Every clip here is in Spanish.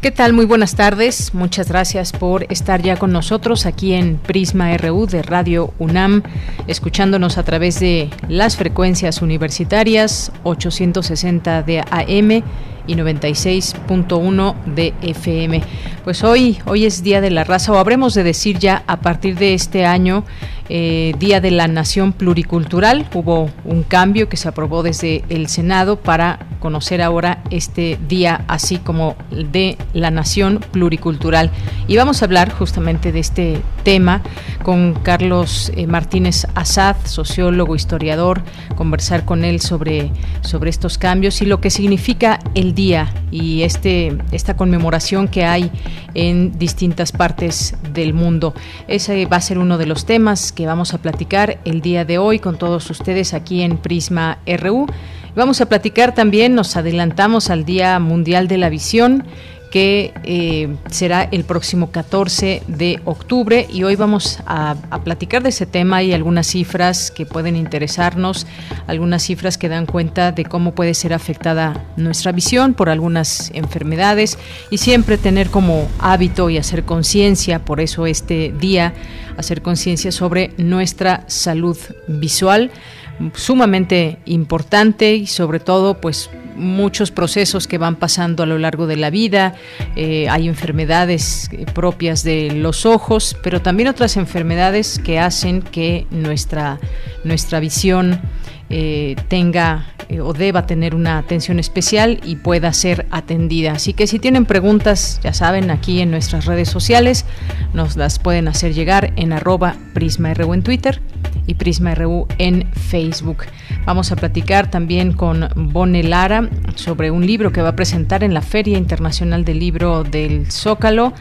¿Qué tal? Muy buenas tardes. Muchas gracias por estar ya con nosotros aquí en Prisma RU de Radio UNAM, escuchándonos a través de las frecuencias universitarias 860 de AM y 96.1 de FM. Pues hoy, hoy es Día de la Raza, o habremos de decir ya a partir de este año, eh, Día de la Nación Pluricultural. Hubo un cambio que se aprobó desde el Senado para conocer ahora este día así como de la Nación Pluricultural. Y vamos a hablar justamente de este tema con Carlos eh, Martínez Azad, sociólogo, historiador, conversar con él sobre, sobre estos cambios y lo que significa el día y este, esta conmemoración que hay en distintas partes del mundo. Ese va a ser uno de los temas que vamos a platicar el día de hoy con todos ustedes aquí en Prisma RU. Vamos a platicar también, nos adelantamos al Día Mundial de la Visión que eh, será el próximo 14 de octubre. Y hoy vamos a, platicar de ese tema. Y algunas cifras que pueden interesarnos, algunas cifras que dan cuenta de cómo puede ser afectada nuestra visión por algunas enfermedades. Y siempre tener como hábito y hacer conciencia, por eso este día, hacer conciencia sobre nuestra salud visual sumamente importante y sobre todo pues muchos procesos que van pasando a lo largo de la vida, eh, hay enfermedades eh, propias de los ojos, pero también otras enfermedades que hacen que nuestra, nuestra visión eh, tenga o deba tener una atención especial y pueda ser atendida. Así que si tienen preguntas, ya saben, aquí en nuestras redes sociales nos las pueden hacer llegar en arroba PrismaRU en Twitter y Prisma RU en Facebook. Vamos a platicar también con Bone Lara sobre un libro que va a presentar en la Feria Internacional del Libro del Zócalo,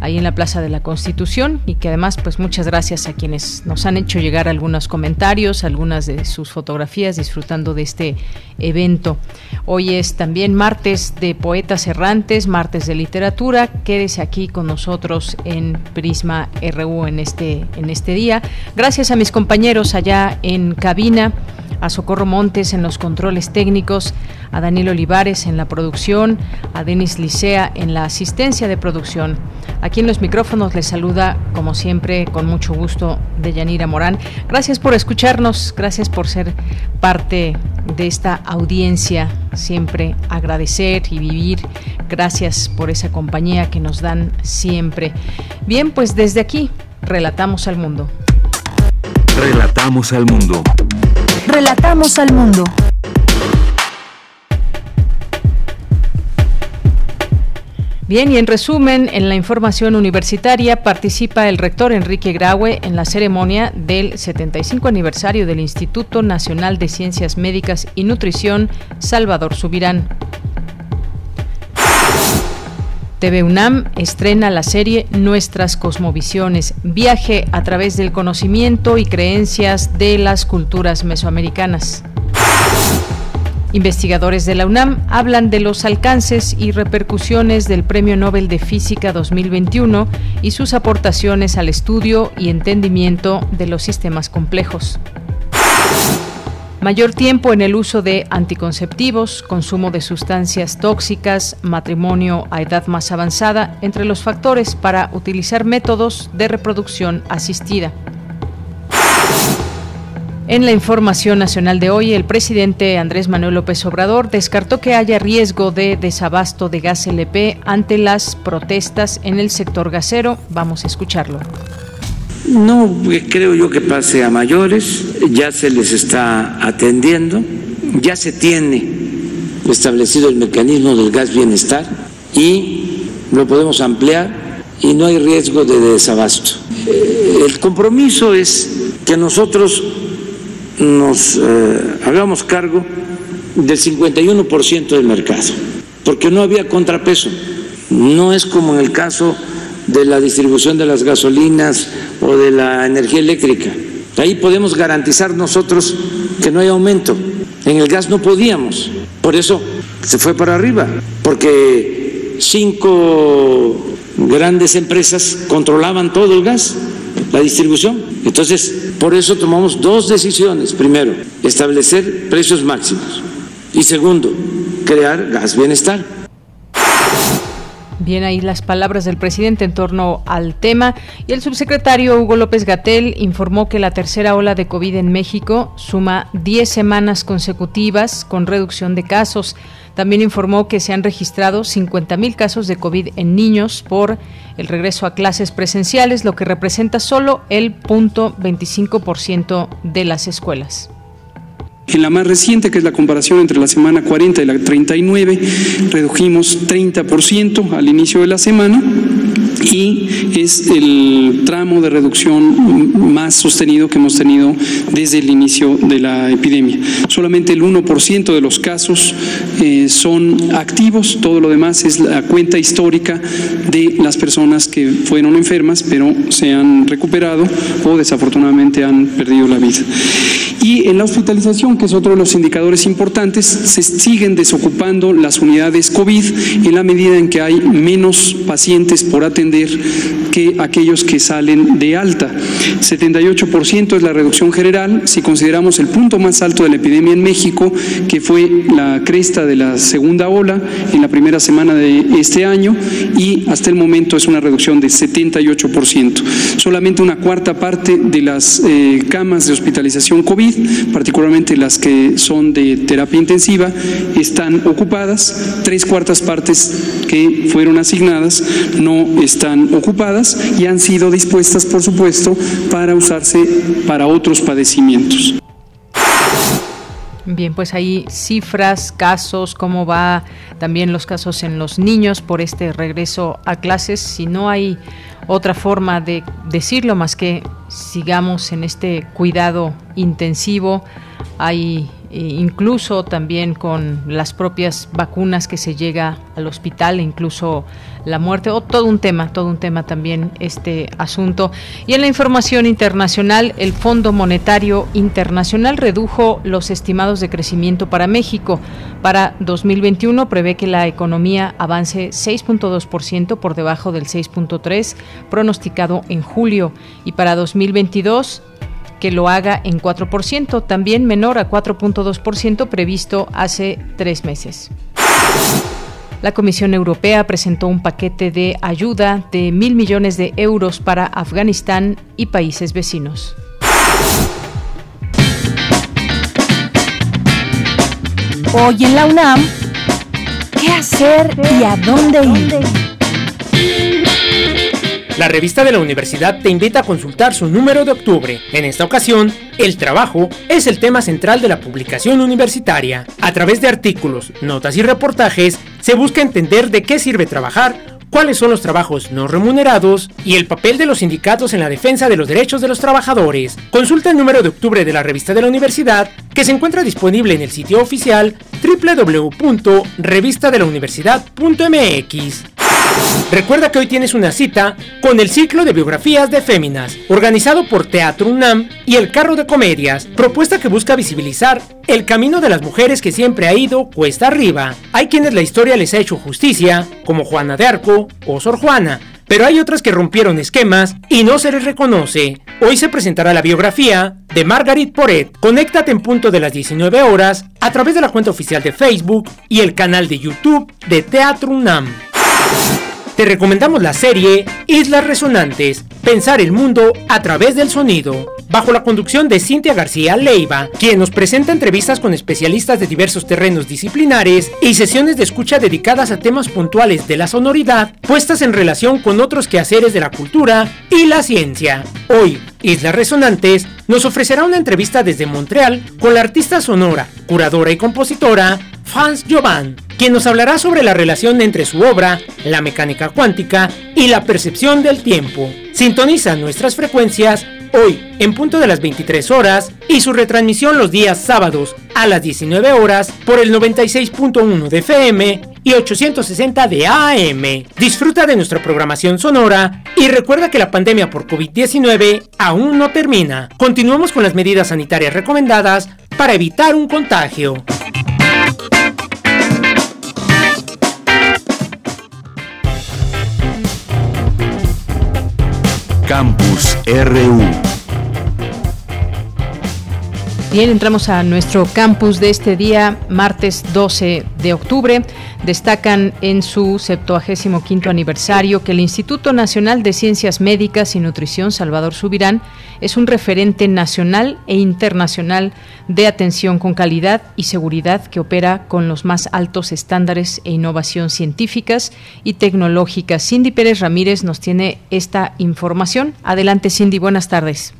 ahí en la Plaza de la Constitución, y que además, pues muchas gracias a quienes nos han hecho llegar algunos comentarios, algunas de sus fotografías disfrutando de este evento. Hoy es también martes de Poetas Errantes, martes de literatura. Quédese aquí con nosotros en Prisma RU en este, en este día. Gracias a mis compañeros allá en cabina a Socorro Montes en los controles técnicos, a Daniel Olivares en la producción, a Denis Licea en la asistencia de producción. Aquí en los micrófonos les saluda, como siempre, con mucho gusto, de Yanira Morán. Gracias por escucharnos, gracias por ser parte de esta audiencia. Siempre agradecer y vivir. Gracias por esa compañía que nos dan siempre. Bien, pues desde aquí, relatamos al mundo. Relatamos al mundo. Relatamos al mundo. Bien, y en resumen, en la información universitaria participa el rector Enrique Graue en la ceremonia del 75 aniversario del Instituto Nacional de Ciencias Médicas y Nutrición Salvador Subirán. TV UNAM estrena la serie Nuestras Cosmovisiones, viaje a través del conocimiento y creencias de las culturas mesoamericanas. Investigadores de la UNAM hablan de los alcances y repercusiones del Premio Nobel de Física 2021 y sus aportaciones al estudio y entendimiento de los sistemas complejos. Mayor tiempo en el uso de anticonceptivos, consumo de sustancias tóxicas, matrimonio a edad más avanzada, entre los factores para utilizar métodos de reproducción asistida. En la información nacional de hoy, el presidente Andrés Manuel López Obrador descartó que haya riesgo de desabasto de gas LP ante las protestas en el sector gasero. Vamos a escucharlo. No creo yo que pase a mayores, ya se les está atendiendo, ya se tiene establecido el mecanismo del gas bienestar y lo podemos ampliar y no hay riesgo de desabasto. eh, el compromiso es que nosotros nos eh, hagamos cargo del 51% del mercado, porque no había contrapeso. No es como en el caso de la distribución de las gasolinas o de la energía eléctrica. Ahí podemos garantizar nosotros que no hay aumento. En el gas no podíamos. Por eso se fue para arriba, porque cinco grandes empresas controlaban todo el gas, la distribución. Entonces, por eso tomamos dos decisiones. Primero, establecer precios máximos. Y segundo, crear gas bienestar. Bien, ahí las palabras del presidente en torno al tema. Y el subsecretario Hugo López Gatel informó que la tercera ola de COVID en México suma 10 semanas consecutivas con reducción de casos. También informó que se han registrado 50.000 casos de COVID en niños por el regreso a clases presenciales, lo que representa solo el 0.25% de las escuelas. En la más reciente, que es la comparación entre la semana 40 y la 39, redujimos 30% al inicio de la semana y es el tramo de reducción más sostenido que hemos tenido desde el inicio de la epidemia. Solamente el 1% de los casos eh, son activos, todo lo demás es la cuenta histórica de las personas que fueron enfermas pero se han recuperado o desafortunadamente han perdido la vida. Y en la hospitalización, que es otro de los indicadores importantes, se siguen desocupando las unidades COVID en la medida en que hay menos pacientes por atender que aquellos que salen de alta. 78% es la reducción general. Si consideramos el punto más alto de la epidemia en México, que fue la cresta de la segunda ola en la primera semana de este año, y hasta el momento es una reducción de 78%. Solamente una cuarta parte de las eh, camas de hospitalización COVID particularmente las que son de terapia intensiva, están ocupadas, tres cuartas partes que fueron asignadas no están ocupadas y han sido dispuestas, por supuesto, para usarse para otros padecimientos. Bien, pues hay cifras, casos, cómo va también los casos en los niños por este regreso a clases. Si no hay otra forma de decirlo más que sigamos en este cuidado intensivo. Hay eh, incluso también con las propias vacunas que se llega al hospital, incluso la muerte, o todo un tema, todo un tema también este asunto. Y en la información internacional, el Fondo Monetario Internacional redujo los estimados de crecimiento para México. Para 2021 prevé que la economía avance 6.2% por debajo del 6.3 pronosticado en julio y para 2022 que lo haga en 4%, también menor a 4.2% previsto hace tres meses. La Comisión Europea presentó un paquete de ayuda de mil millones de euros para Afganistán y países vecinos. Hoy en la UNAM, ¿qué hacer y a dónde ir? La revista de la universidad te invita a consultar su número de octubre. En esta ocasión, el trabajo es el tema central de la publicación universitaria. A través de artículos, notas y reportajes, se busca entender de qué sirve trabajar, cuáles son los trabajos no remunerados y el papel de los sindicatos en la defensa de los derechos de los trabajadores. Consulta el número de octubre de la revista de la universidad que se encuentra disponible en el sitio oficial www.revistadelauniversidad.mx. Recuerda que hoy tienes una cita con el ciclo de biografías de féminas, organizado por Teatro UNAM y el Carro de Comedias, propuesta que busca visibilizar el camino de las mujeres que siempre ha ido cuesta arriba. Hay quienes la historia les ha hecho justicia, como Juana de Arco o Sor Juana, pero hay otras que rompieron esquemas y no se les reconoce. Hoy se presentará la biografía de Margaret Poret. Conéctate en punto de las 19 horas a través de la cuenta oficial de Facebook y el canal de YouTube de Teatro UNAM. Te recomendamos la serie Islas Resonantes, pensar el mundo a través del sonido, bajo la conducción de Cintia García Leiva, quien nos presenta entrevistas con especialistas de diversos terrenos disciplinares y sesiones de escucha dedicadas a temas puntuales de la sonoridad, puestas en relación con otros quehaceres de la cultura y la ciencia. Hoy, Islas Resonantes nos ofrecerá una entrevista desde Montreal con la artista sonora, curadora y compositora Franz Jovan quien nos hablará sobre la relación entre su obra, la mecánica cuántica y la percepción del tiempo. Sintoniza nuestras frecuencias hoy en punto de las 23 horas y su retransmisión los días sábados a las 19 horas por el 96.1 de FM y 860 de AM. Disfruta de nuestra programación sonora y recuerda que la pandemia por COVID-19 aún no termina. Continuamos con las medidas sanitarias recomendadas para evitar un contagio. Campus RU. Bien, entramos a nuestro campus de este día, martes 12 de octubre. Destacan en su 75 aniversario que el Instituto Nacional de Ciencias Médicas y Nutrición Salvador Subirán es un referente nacional e internacional de atención con calidad y seguridad que opera con los más altos estándares e innovación científicas y tecnológicas. Cindy Pérez Ramírez nos tiene esta información. Adelante, Cindy, buenas tardes.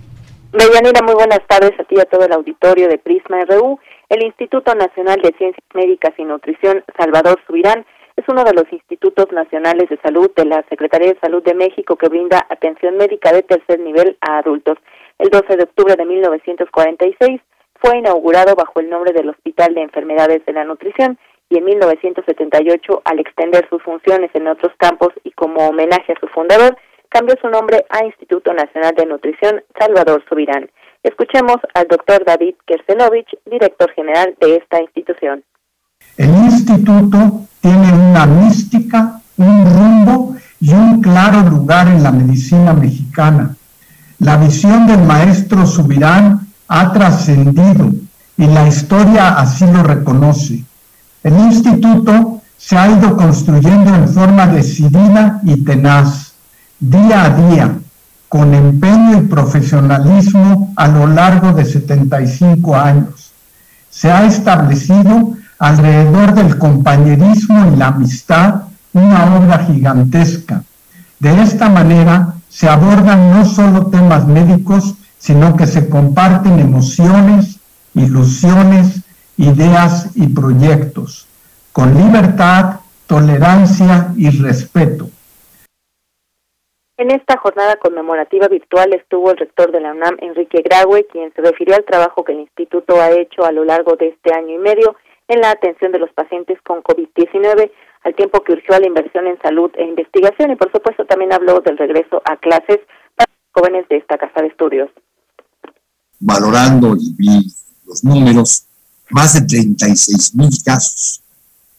Deyanira, muy buenas tardes a ti y a todo el auditorio de Prisma RU. El Instituto Nacional de Ciencias Médicas y Nutrición Salvador Subirán es uno de los institutos nacionales de salud de la Secretaría de Salud de México que brinda atención médica de tercer nivel a adultos. El 12 de octubre de 1946 fue inaugurado bajo el nombre del Hospital de Enfermedades de la Nutrición y en 1978, al extender sus funciones en otros campos y como homenaje a su fundador, cambió su nombre a Instituto Nacional de Nutrición Salvador Subirán. Escuchemos al doctor David Kersenovich, director general de esta institución. El instituto tiene una mística, un rumbo y un claro lugar en la medicina mexicana. La visión del maestro Subirán ha trascendido y la historia así lo reconoce. El instituto se ha ido construyendo en forma decidida y tenaz día a día, con empeño y profesionalismo a lo largo de 75 años. Se ha establecido alrededor del compañerismo y la amistad una obra gigantesca. De esta manera se abordan no solo temas médicos, sino que se comparten emociones, ilusiones, ideas y proyectos, con libertad, tolerancia y respeto. En esta jornada conmemorativa virtual estuvo el rector de la UNAM, Enrique Graue, quien se refirió al trabajo que el instituto ha hecho a lo largo de este año y medio en la atención de los pacientes con COVID-19, al tiempo que urgió a la inversión en salud e investigación y por supuesto también habló del regreso a clases para los jóvenes de esta casa de estudios. Valorando y vi los números, más de 36 mil casos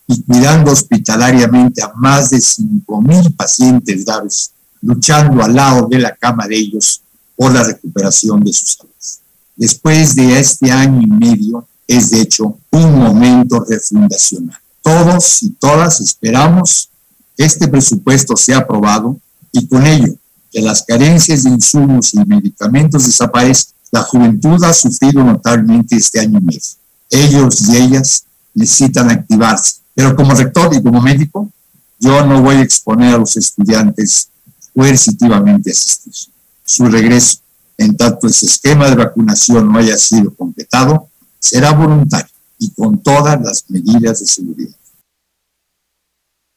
y cuidando hospitalariamente a más de 5 mil pacientes graves luchando al lado de la cama de ellos por la recuperación de sus salud. Después de este año y medio, es de hecho un momento refundacional. Todos y todas esperamos que este presupuesto sea aprobado y con ello que las carencias de insumos y medicamentos desaparezcan. La juventud ha sufrido notablemente este año y medio. Ellos y ellas necesitan activarse. Pero como rector y como médico, yo no voy a exponer a los estudiantes coercitivamente asistir. Su regreso, en tanto ese esquema de vacunación no haya sido completado, será voluntario y con todas las medidas de seguridad.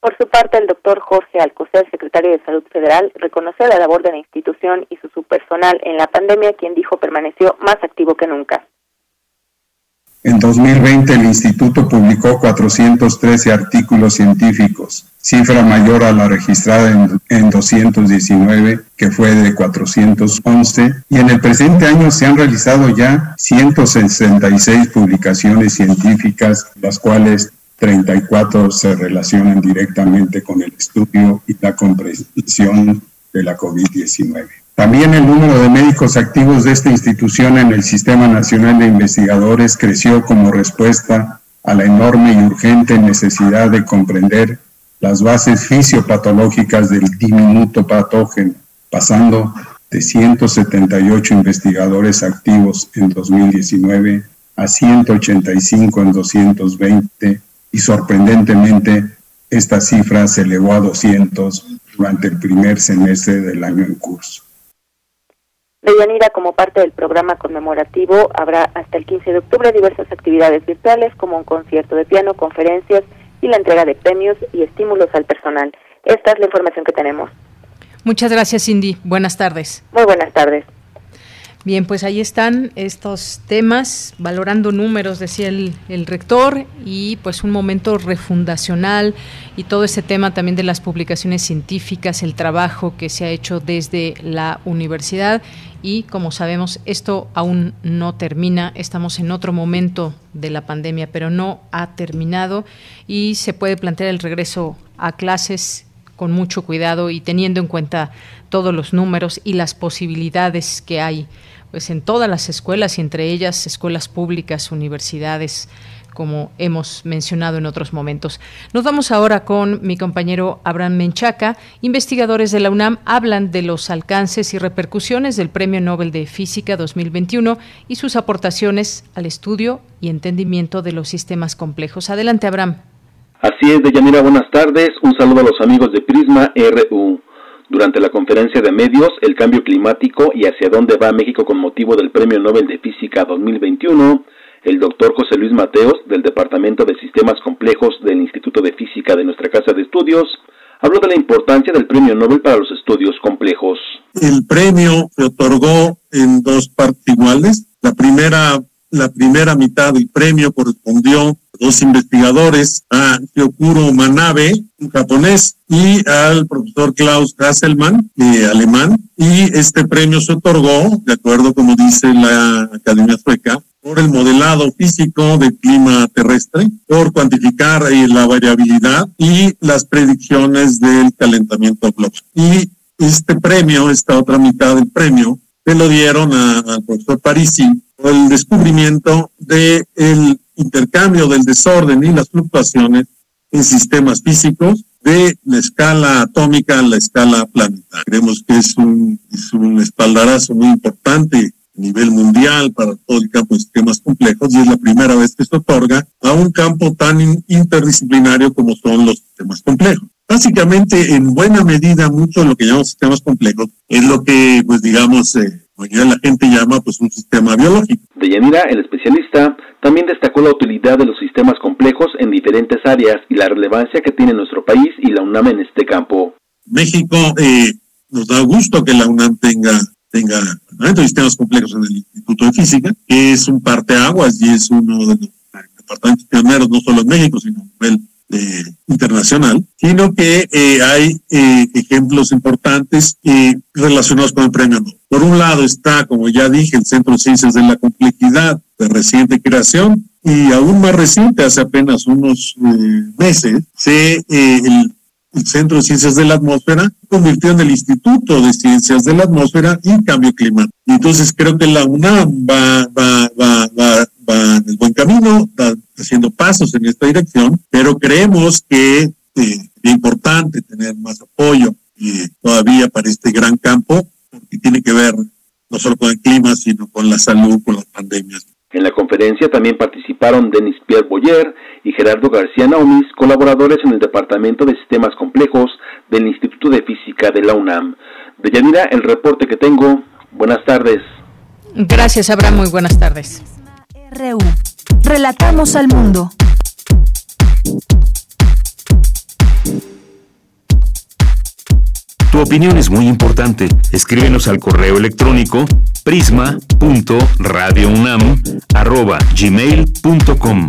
Por su parte, el doctor Jorge Alcocer, secretario de Salud Federal, reconoció la labor de la institución y su personal en la pandemia, quien dijo permaneció más activo que nunca. En 2020 el instituto publicó 413 artículos científicos, cifra mayor a la registrada en, 219, que fue de 411, y en el presente año se han realizado ya 166 publicaciones científicas, las cuales 34 se relacionan directamente con el estudio y la comprensión de la COVID-19. También el número de médicos activos de esta institución en el Sistema Nacional de Investigadores creció como respuesta a la enorme y urgente necesidad de comprender las bases fisiopatológicas del diminuto patógeno, pasando de 178 investigadores activos en 2019 a 185 en 220 y sorprendentemente esta cifra se elevó a 200 durante el primer semestre del año en curso. Deyanira, como parte del programa conmemorativo, habrá hasta el 15 de octubre diversas actividades virtuales como un concierto de piano, conferencias y la entrega de premios y estímulos al personal. Esta es la información que tenemos. Muchas gracias, Cindy. Buenas tardes. Muy buenas tardes. Bien, pues ahí están estos temas, valorando números, decía el, el, rector, y pues un momento refundacional y todo ese tema también de las publicaciones científicas, el trabajo que se ha hecho desde la universidad y como sabemos esto aún no termina, estamos en otro momento de la pandemia, pero no ha terminado y se puede plantear el regreso a clases con mucho cuidado y teniendo en cuenta todos los números y las posibilidades que hay pues en todas las escuelas y entre ellas escuelas públicas, universidades, como hemos mencionado en otros momentos. Nos vamos ahora con mi compañero Abraham Menchaca. Investigadores de la UNAM hablan de los alcances y repercusiones del Premio Nobel de Física 2021 y sus aportaciones al estudio y entendimiento de los sistemas complejos. Adelante, Abraham. Así es, Deyanira, buenas tardes. Un saludo a los amigos de Prisma RU. Durante la conferencia de medios El cambio climático y hacia dónde va México con motivo del Premio Nobel de Física 2021, el doctor José Luis Mateos, del Departamento de Sistemas Complejos del Instituto de Física de nuestra Casa de Estudios, habló de la importancia del Premio Nobel para los estudios complejos. El premio se otorgó en dos partes iguales. La primera la primera mitad del premio correspondió a dos investigadores, a Kyokuro Manabe, un japonés, y al profesor Klaus Hasselmann, eh, alemán. Y este premio se otorgó, de acuerdo como dice la Academia Sueca, por el modelado físico del clima terrestre, por cuantificar eh, la variabilidad y las predicciones del calentamiento global. Y este premio, esta otra mitad del premio, se lo dieron al profesor Parisi por el descubrimiento del el intercambio del desorden y las fluctuaciones en sistemas físicos de la escala atómica a la escala planetaria. Creemos que es un, es un espaldarazo muy importante nivel mundial para todo el campo de sistemas complejos y es la primera vez que se otorga a un campo tan interdisciplinario como son los sistemas complejos. Básicamente, en buena medida, mucho de lo que llamamos sistemas complejos es lo que, pues digamos, eh, la gente llama pues un sistema biológico. Deyanira, el especialista, también destacó la utilidad de los sistemas complejos en diferentes áreas y la relevancia que tiene nuestro país y la UNAM en este campo. México eh, nos da gusto que la UNAM tenga tenga de sistemas complejos en el Instituto de Física, que es un parteaguas y es uno de los departamentos pioneros no solo en México, sino a nivel eh, internacional, sino que eh, hay eh, ejemplos importantes relacionados con el premio Nobel. Por un lado está, como ya dije, el Centro de Ciencias de la Complejidad de reciente creación y aún más reciente, hace apenas unos meses, se, el, Centro de Ciencias de la Atmósfera convirtió en el Instituto de Ciencias de la Atmósfera y Cambio Climático. Entonces creo que la UNAM va, va, va, va va en el buen camino, está haciendo pasos en esta dirección, pero creemos que eh, es importante tener más apoyo eh, todavía para este gran campo, porque tiene que ver no solo con el clima, sino con la salud, con las pandemias. En la conferencia también participaron Denis Pierre Boyer y Gerardo García Naumis, colaboradores en el Departamento de Sistemas Complejos del Instituto de Física de la UNAM. De Yanira, el reporte que tengo. Buenas tardes. Gracias, Abraham. Muy buenas tardes. RU. Relatamos al mundo. Tu opinión es muy importante. Escríbenos al correo electrónico prisma.radiounam@gmail.com.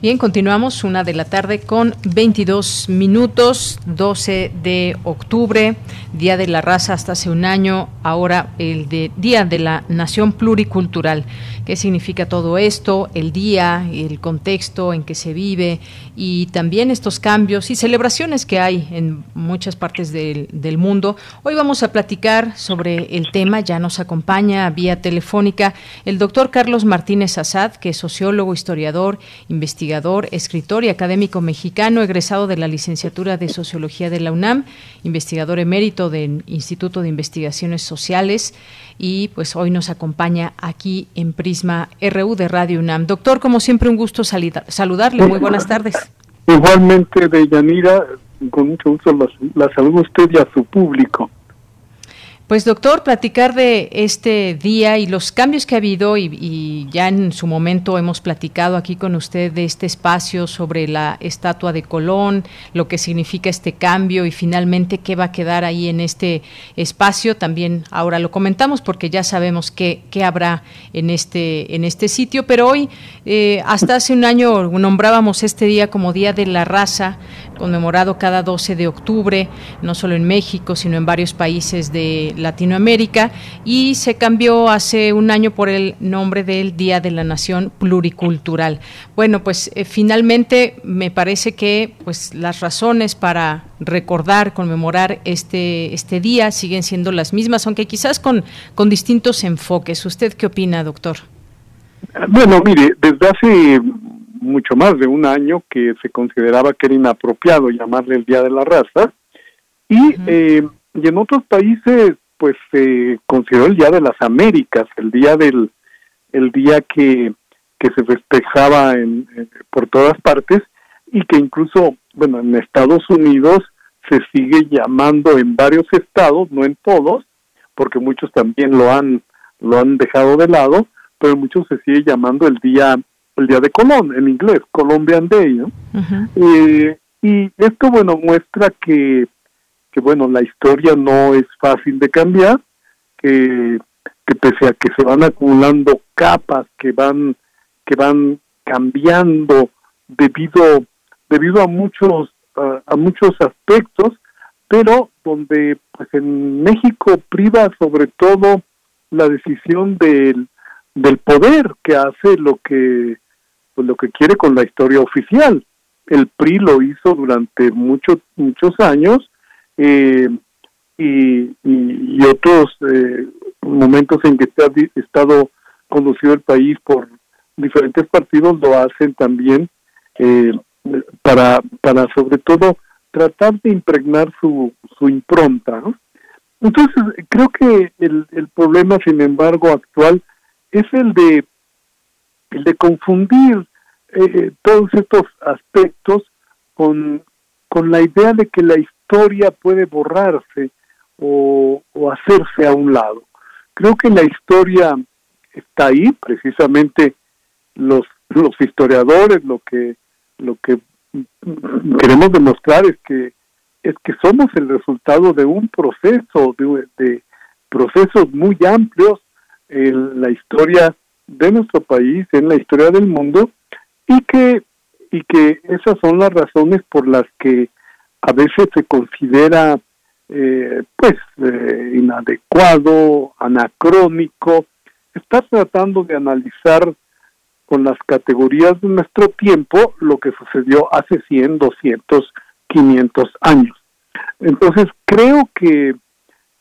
Bien, continuamos una de la tarde con 22 minutos, 12 de octubre, Día de la Raza hasta hace un año, ahora el de Día de la Nación Pluricultural. ¿Qué significa todo esto? El día, el contexto en que se vive y también estos cambios y celebraciones que hay en muchas partes del, del mundo. Hoy vamos a platicar sobre el tema, ya nos acompaña vía telefónica el doctor Carlos Martínez Azad, que es sociólogo, historiador, investigador, escritor y académico mexicano, egresado de la licenciatura de Sociología de la UNAM, investigador emérito del Instituto de Investigaciones Sociales y pues hoy nos acompaña aquí en Prisma RU de Radio UNAM. Doctor, como siempre, un gusto saludarle. Muy buenas tardes. Igualmente, de Yanira, con mucho gusto la, la saludo a usted y a su público. Pues doctor, platicar de este día y los cambios que ha habido y, ya en su momento hemos platicado aquí con usted de este espacio sobre la estatua de Colón, lo que significa este cambio y finalmente qué va a quedar ahí en este espacio. También ahora lo comentamos porque ya sabemos qué, qué habrá en este, en este sitio, pero hoy, eh, hasta hace un año nombrábamos este día como Día de la Raza, conmemorado cada 12 de octubre, no solo en México, sino en varios países de Latinoamérica y se cambió hace un año por el nombre del Día de la Nación Pluricultural. Bueno, pues eh, finalmente me parece que pues las razones para recordar, conmemorar este este día siguen siendo las mismas, aunque quizás con con distintos enfoques. ¿Usted qué opina, doctor? Bueno, mire, desde hace mucho más de un año que se consideraba que era inapropiado llamarle el Día de la Raza y, eh, y en otros países pues se consideró el Día de las Américas, el día del el día que, que se festejaba en, por todas partes y que incluso, bueno, en Estados Unidos se sigue llamando en varios estados, no en todos, porque muchos también lo han lo han dejado de lado, pero muchos se sigue llamando el día el día de Colón en inglés, Colombian Day, ¿no? Eh, y esto bueno muestra que que bueno, la historia no es fácil de cambiar, que, pese a que se van acumulando capas que van que van cambiando debido debido a muchos a muchos aspectos, pero donde pues en México priva sobre todo la decisión del, del poder que hace lo que pues, lo que quiere con la historia oficial. El PRI lo hizo durante muchos muchos años y, y, otros eh, momentos en que ha estado conducido el país por diferentes partidos lo hacen también eh, para, para sobre todo tratar de impregnar su, su impronta. Entonces, creo que el, el problema, sin embargo, actual es el de, el de confundir eh, todos estos aspectos con, con la idea de que la historia puede borrarse o, hacerse a un lado. Creo que la historia está ahí, precisamente los, los historiadores lo que lo que queremos demostrar es que es que somos el resultado de un proceso de, de procesos muy amplios en la historia de nuestro país, en la historia del mundo y que y que esas son las razones por las que a veces se considera eh, pues eh, inadecuado, anacrónico, está tratando de analizar con las categorías de nuestro tiempo lo que sucedió hace 100, 200, 500 años. Entonces creo que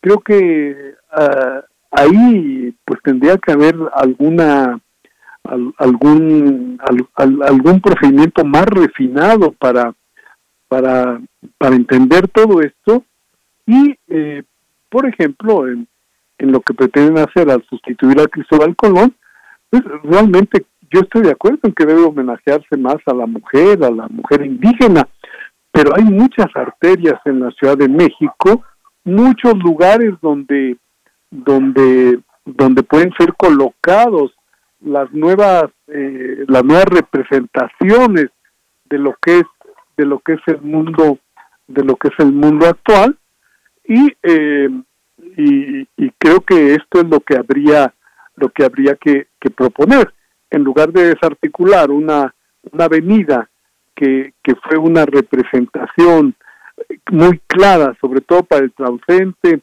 creo que ah, ahí pues tendría que haber alguna algún algún procedimiento más refinado para para, para entender todo esto y, eh, por ejemplo, en, en lo que pretenden hacer al sustituir a Cristóbal Colón, pues realmente yo estoy de acuerdo en que debe homenajearse más a la mujer, a la mujer indígena, pero hay muchas arterias en la Ciudad de México, muchos lugares donde donde donde pueden ser colocados las nuevas eh, las nuevas representaciones de lo que es de lo que es el mundo de lo que es el mundo actual y, eh, y, creo que esto es lo que habría lo que habría que, proponer. En lugar de desarticular una, una avenida que, que fue una representación muy clara sobre todo para el transcendente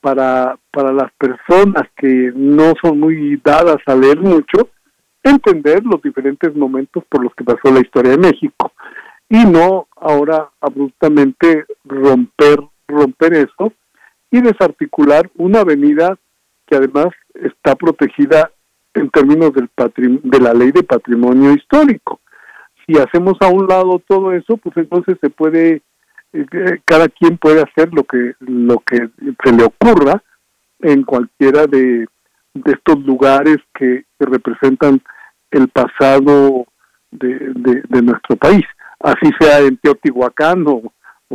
para para las personas que no son muy dadas a leer mucho entender los diferentes momentos por los que pasó la historia de México y no ahora abruptamente romper romper eso y desarticular una avenida que además está protegida en términos del de la ley de patrimonio histórico. Si hacemos a un lado todo eso, pues entonces se puede eh, cada quien puede hacer lo que lo que se le ocurra en cualquiera de, de estos lugares que, representan el pasado de, de nuestro país así sea en Teotihuacán o,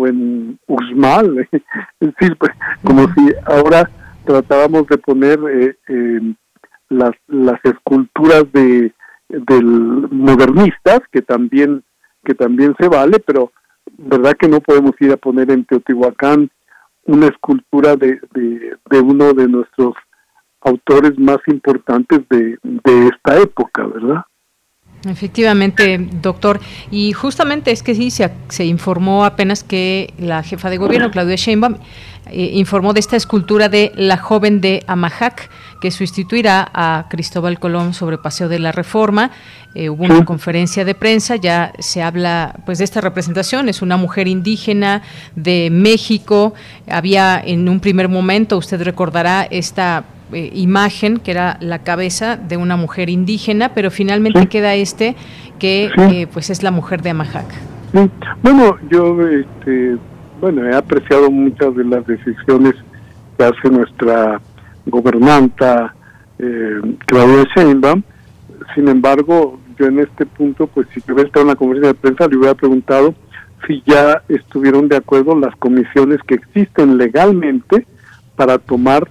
en Uxmal, es decir, como si ahora tratábamos de poner eh, las, las esculturas de del modernistas que también que también se vale pero verdad que no podemos ir a poner en Teotihuacán una escultura de, de, uno de nuestros autores más importantes de, de esta época verdad Efectivamente, doctor. Y justamente es que sí, se, se, informó apenas que la jefa de gobierno, Claudia Sheinbaum, eh, informó de esta escultura de la joven de Amajac, que sustituirá a Cristóbal Colón sobre Paseo de la Reforma. Eh, hubo una conferencia de prensa, ya se habla pues de esta representación, es una mujer indígena de México. Había en un primer momento, usted recordará, esta eh, imagen que era la cabeza de una mujer indígena, pero finalmente queda este que pues es la mujer de Amajac. Bueno, yo este, bueno, he apreciado muchas de las decisiones que hace nuestra gobernanta eh, Claudia Sheinbaum. Sin embargo, yo en este punto, pues si hubiera estado en la conferencia de prensa, le hubiera preguntado si ya estuvieron de acuerdo las comisiones que existen legalmente para tomar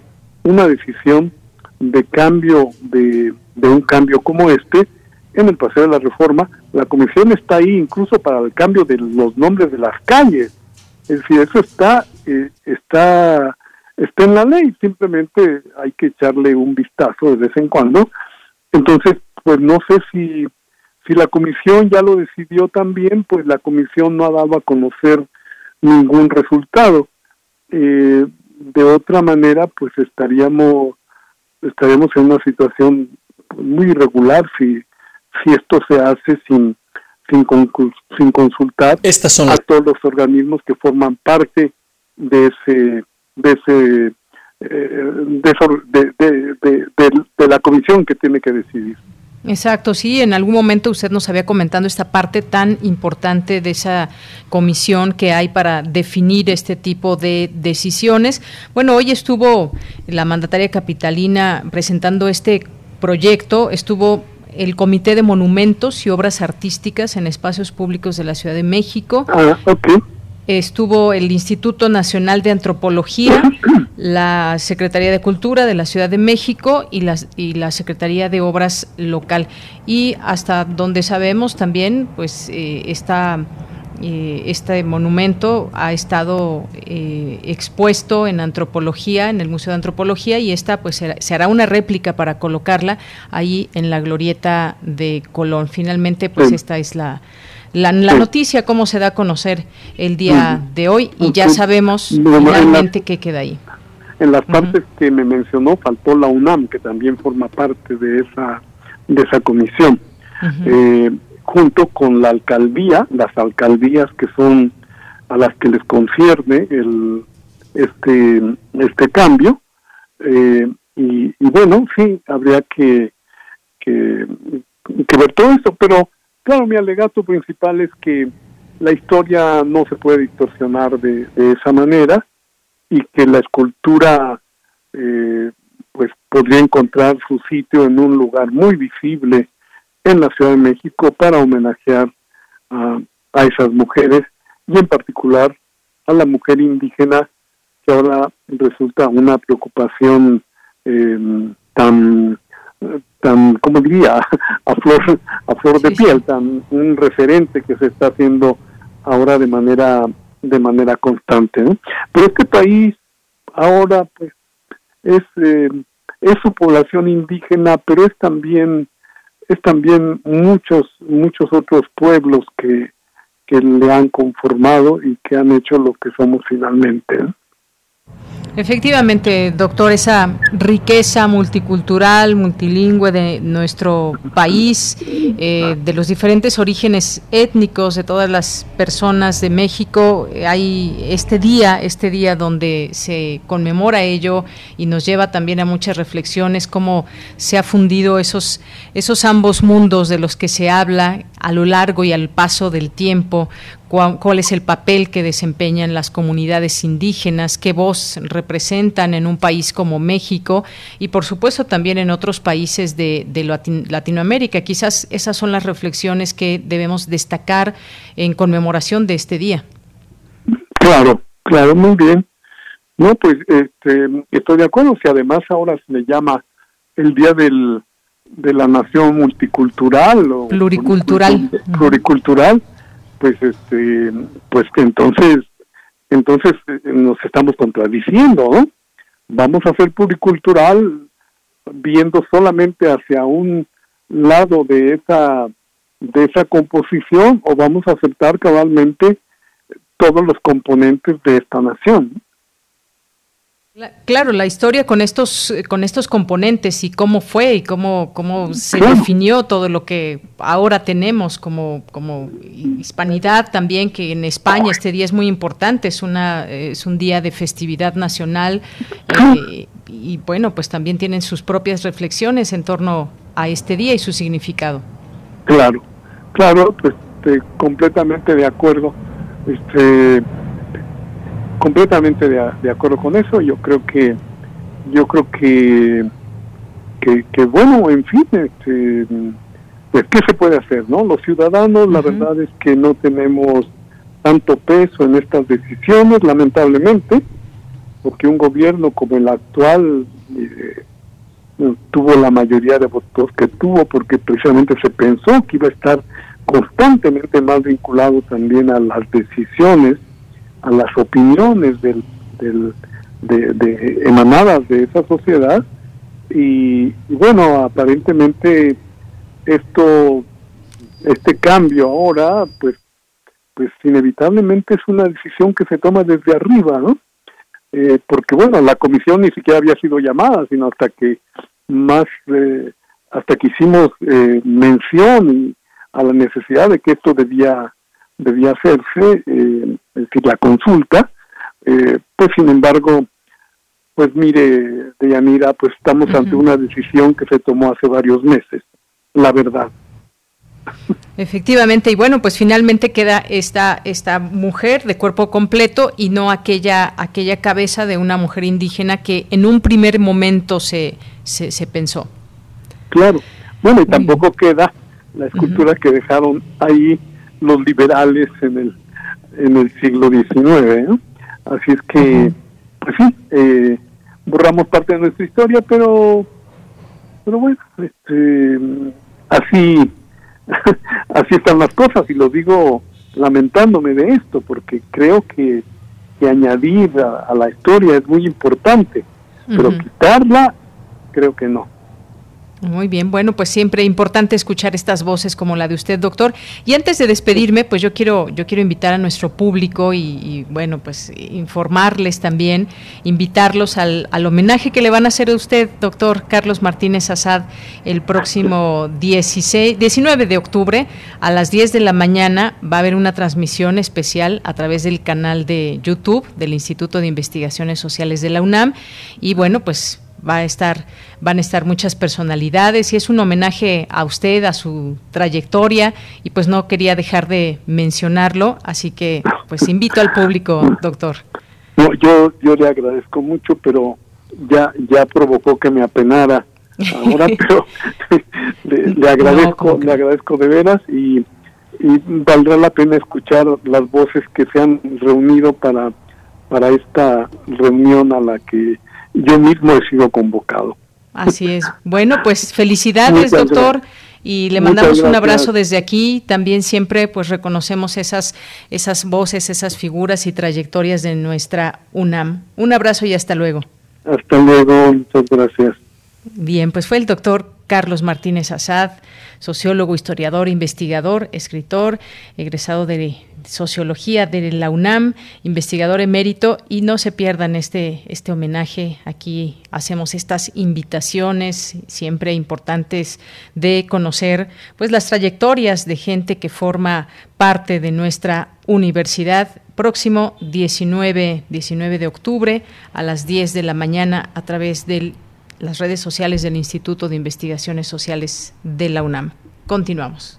una decisión de cambio, de, de un cambio como este, en el paseo de la reforma. La comisión está ahí incluso para el cambio de los nombres de las calles. Es decir, eso está, eh, está, está en la ley, simplemente hay que echarle un vistazo de vez en cuando. Entonces, pues no sé si, si la comisión ya lo decidió también, pues la comisión no ha dado a conocer ningún resultado. Eh, de otra manera, pues estaríamos, estaríamos en una situación muy irregular si, si esto se hace sin, sin, sin consultar a todos los organismos que forman parte de ese de ese eh, de, de, la comisión que tiene que decidir. Exacto, sí, en algún momento usted nos había comentado esta parte tan importante de esa comisión que hay para definir este tipo de decisiones. Bueno, hoy estuvo la mandataria capitalina presentando este proyecto, estuvo el Comité de Monumentos y Obras Artísticas en Espacios Públicos de la Ciudad de México. Ah, Estuvo el Instituto Nacional de Antropología, la Secretaría de Cultura de la Ciudad de México y la, y la Secretaría de Obras Local. Y hasta donde sabemos también, pues eh, está eh, este monumento ha estado eh, expuesto en antropología, en el Museo de Antropología, y esta pues se hará una réplica para colocarla ahí en la glorieta de Colón. Finalmente, pues esta es la, la, noticia, cómo se da a conocer el día de hoy, y ya sabemos realmente qué queda ahí. En las partes que me mencionó faltó la UNAM, que también forma parte de esa, de esa comisión. Junto con la alcaldía, las alcaldías que son a las que les concierne el este este cambio eh, y, bueno sí habría que, que, ver todo eso pero claro mi alegato principal es que la historia no se puede distorsionar de, esa manera y que la escultura eh, pues podría encontrar su sitio en un lugar muy visible en la Ciudad de México para homenajear a, esas mujeres y en particular a la mujer indígena que ahora resulta una preocupación em, tan tan como diría a flor a flor de piel tan un referente que se está haciendo ahora de manera de manera constante pero este país ahora pues es eh, es su población indígena pero es también es también muchos, muchos otros pueblos que, que le han conformado y que han hecho lo que somos finalmente. Efectivamente, doctor, esa riqueza multicultural, multilingüe de nuestro país, eh, de los diferentes orígenes étnicos de todas las personas de México, eh, hay este día, este día donde se conmemora ello y nos lleva también a muchas reflexiones, cómo se ha fundido esos, esos ambos mundos de los que se habla a lo largo y al paso del tiempo, cuál, es el papel que desempeñan las comunidades indígenas, qué voz representan en un país como México y por supuesto también en otros países de, Latinoamérica. Quizás esas son las reflexiones que debemos destacar en conmemoración de este día. Claro, claro, muy bien. No, pues este, estoy de acuerdo. Si además ahora se le llama el Día del, de la Nación Multicultural o pluricultural, pluricultural, pues este, pues entonces, entonces eh, nos estamos contradiciendo, ¿no? Vamos a ser pluricultural viendo solamente hacia un lado de esa de esa composición o vamos a aceptar cabalmente todos los componentes de esta nación. Claro, la historia con estos con estos componentes y cómo fue y cómo cómo se definió todo lo que ahora tenemos como como hispanidad también que en España este día es muy importante es una es un día de festividad nacional eh, y bueno pues también tienen sus propias reflexiones en torno a este día y su significado. Claro, claro, pues este, completamente de acuerdo. Este, completamente de, acuerdo con eso. Yo creo que, yo creo que, que, bueno, en fin, este, pues qué se puede hacer, ¿no? Los ciudadanos, la verdad es que no tenemos tanto peso en estas decisiones, lamentablemente, porque un gobierno como el actual eh, tuvo la mayoría de votos que tuvo, porque precisamente se pensó que iba a estar constantemente más vinculado también a las decisiones a las opiniones del, de, emanadas de esa sociedad. Y, bueno aparentemente esto este cambio ahora pues pues inevitablemente es una decisión que se toma desde arriba no eh, porque bueno la comisión ni siquiera había sido llamada sino hasta que más eh, hasta que hicimos eh, mención a la necesidad de que esto debía debía hacerse, eh, es decir, la consulta, eh, pues sin embargo, pues mire, Deyanira, pues estamos ante una decisión que se tomó hace varios meses, la verdad. Efectivamente, y bueno, pues finalmente queda esta, esta mujer de cuerpo completo y no aquella, aquella cabeza de una mujer indígena que en un primer momento se, se, pensó. Claro, bueno, y tampoco queda la escultura que dejaron ahí los liberales en el en el siglo XIX. Así es que, pues sí, eh, borramos parte de nuestra historia, pero, pero bueno, este, así, así están las cosas y lo digo lamentándome de esto, porque creo que, que añadir a, la historia es muy importante, pero quitarla, creo que no. Muy bien, bueno, pues siempre importante escuchar estas voces como la de usted, doctor. Y antes de despedirme, pues yo quiero, yo quiero invitar a nuestro público y, bueno, pues informarles también, invitarlos al, al, homenaje que le van a hacer a usted, doctor Carlos Martínez Azad, el próximo 16, 19 de octubre a las 10 de la mañana va a haber una transmisión especial a través del canal de YouTube del Instituto de Investigaciones Sociales de la UNAM. Y bueno, pues va a estar, van a estar muchas personalidades y es un homenaje a usted, a su trayectoria y pues no quería dejar de mencionarlo, así que pues invito al público, doctor. No, yo, yo le agradezco mucho, pero ya, ya provocó que me apenara ahora, pero le, agradezco, le agradezco de veras y, y valdrá la pena escuchar las voces que se han reunido para, para esta reunión a la que yo mismo he sido convocado. Así es. Bueno, pues felicidades, doctor. Y le mandamos un abrazo desde aquí. También siempre pues reconocemos esas, esas voces, esas figuras y trayectorias de nuestra UNAM. Un abrazo y hasta luego. Hasta luego, muchas gracias. Bien, pues fue el doctor Carlos Martínez Azad, sociólogo, historiador, investigador, escritor, egresado de Sociología de la UNAM, investigador emérito, y no se pierdan este, este homenaje. Aquí hacemos estas invitaciones siempre importantes de conocer pues las trayectorias de gente que forma parte de nuestra universidad. Próximo 19, 19 de octubre a las 10 de la mañana a través de las redes sociales del Instituto de Investigaciones Sociales de la UNAM. Continuamos.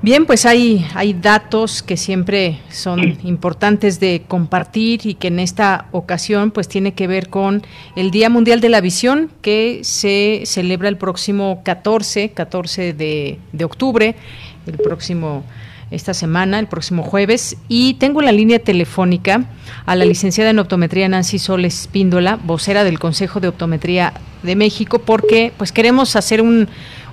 Bien, pues hay, hay datos que siempre son importantes de compartir y que en esta ocasión pues tiene que ver con el Día Mundial de la Visión que se celebra el próximo 14, 14 de, de octubre, el próximo esta semana, el próximo jueves, y tengo en la línea telefónica a la licenciada en optometría Nancy Soles Espíndola, vocera del Consejo de Optometría de México, porque pues queremos hacer un,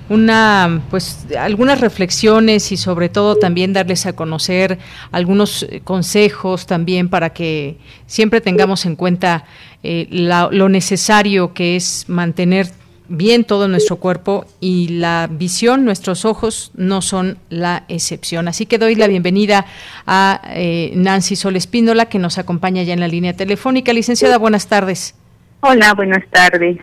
una pues algunas reflexiones y sobre todo también darles a conocer algunos eh, consejos también para que siempre tengamos en cuenta eh, lo necesario que es mantener bien todo nuestro cuerpo y la visión, nuestros ojos no son la excepción. Así que doy la bienvenida a eh, Nancy Sol Espíndola que nos acompaña ya en la línea telefónica. Licenciada, buenas tardes. Hola, buenas tardes.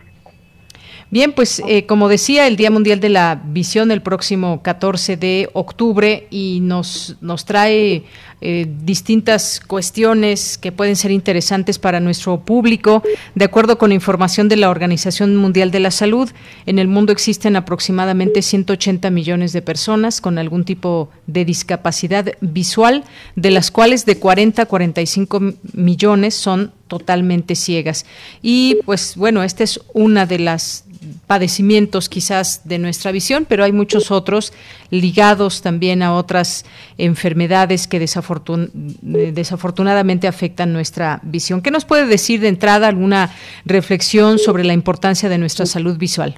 Bien, pues eh, como decía, el Día Mundial de la Visión el próximo 14 de octubre y nos, nos trae eh, distintas cuestiones que pueden ser interesantes para nuestro público. De acuerdo con información de la Organización Mundial de la Salud, en el mundo existen aproximadamente 180 millones de personas con algún tipo de discapacidad visual, de las cuales de 40 a 45 millones son totalmente ciegas. Y pues bueno, esta es una de las padecimientos quizás de nuestra visión, pero hay muchos otros ligados también a otras enfermedades que desafortunadamente afectan nuestra visión. ¿Qué nos puede decir de entrada alguna reflexión sobre la importancia de nuestra salud visual?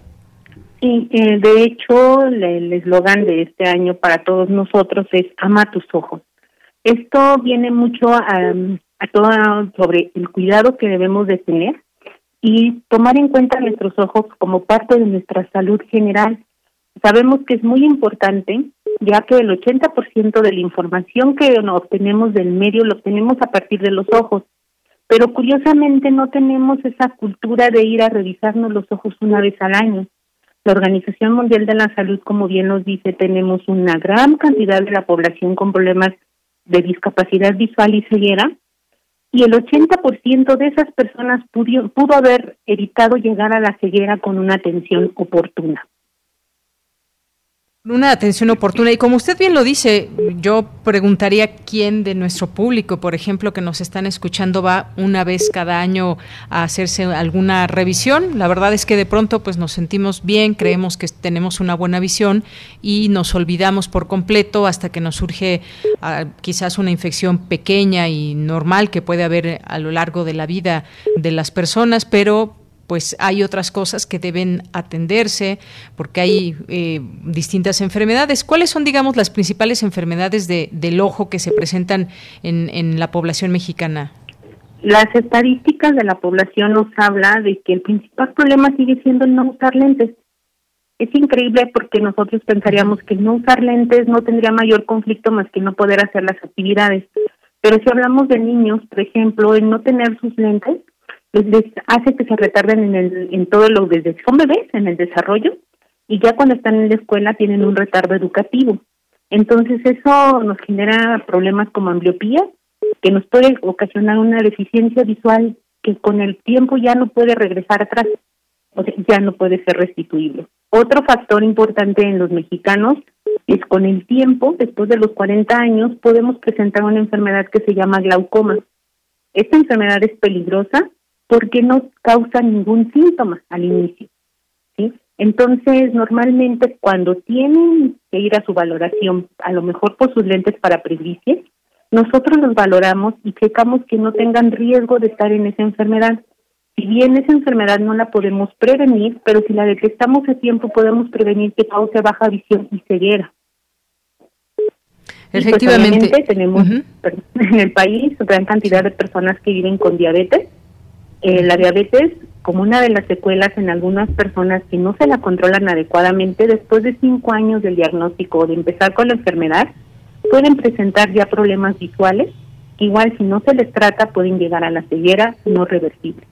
Sí, eh, de hecho, el eslogan de este año para todos nosotros es ama tus ojos. Esto viene mucho a, a sobre el cuidado que debemos de tener y tomar en cuenta nuestros ojos como parte de nuestra salud general. Sabemos que es muy importante, ya que el 80% de la información que obtenemos del medio lo obtenemos a partir de los ojos, pero curiosamente no tenemos esa cultura de ir a revisarnos los ojos una vez al año. La Organización Mundial de la Salud, como bien nos dice, tenemos una gran cantidad de la población con problemas de discapacidad visual y ceguera, y el 80% de esas personas pudo, pudo haber evitado llegar a la ceguera con una atención oportuna. Una atención oportuna. Y como usted bien lo dice, yo preguntaría quién de nuestro público, por ejemplo, que nos están escuchando, va una vez cada año a hacerse alguna revisión. La verdad es que de pronto pues nos sentimos bien, creemos que tenemos una buena visión y nos olvidamos por completo hasta que nos surge ah, quizás una infección pequeña y normal que puede haber a lo largo de la vida de las personas, pero pues hay otras cosas que deben atenderse porque hay eh, distintas enfermedades. ¿Cuáles son, digamos, las principales enfermedades de, del ojo que se presentan en, en la población mexicana? Las estadísticas de la población nos habla de que el principal problema sigue siendo el no usar lentes. Es increíble porque nosotros pensaríamos que no usar lentes no tendría mayor conflicto más que no poder hacer las actividades. Pero si hablamos de niños, por ejemplo, el no tener sus lentes les hace que se retarden en, el, en todo lo desde son bebés, en el desarrollo, y ya cuando están en la escuela tienen un retardo educativo. Entonces eso nos genera problemas como ambliopía, que nos puede ocasionar una deficiencia visual que con el tiempo ya no puede regresar atrás, o sea, ya no puede ser restituible. Otro factor importante en los mexicanos es con el tiempo, después de los 40 años, podemos presentar una enfermedad que se llama glaucoma. Esta enfermedad es peligrosa porque no causa ningún síntoma al inicio. ¿sí? Entonces, normalmente cuando tienen que ir a su valoración, a lo mejor por sus lentes para presbicie, nosotros los valoramos y checamos que no tengan riesgo de estar en esa enfermedad. Si bien esa enfermedad no la podemos prevenir, pero si la detectamos a tiempo podemos prevenir que cause baja visión y ceguera. Pues, Efectivamente. tenemos en el país gran cantidad de personas que viven con diabetes eh, la diabetes como una de las secuelas en algunas personas que no se la controlan adecuadamente después de cinco años del diagnóstico o de empezar con la enfermedad, pueden presentar ya problemas visuales igual si no se les trata pueden llegar a la ceguera no reversible.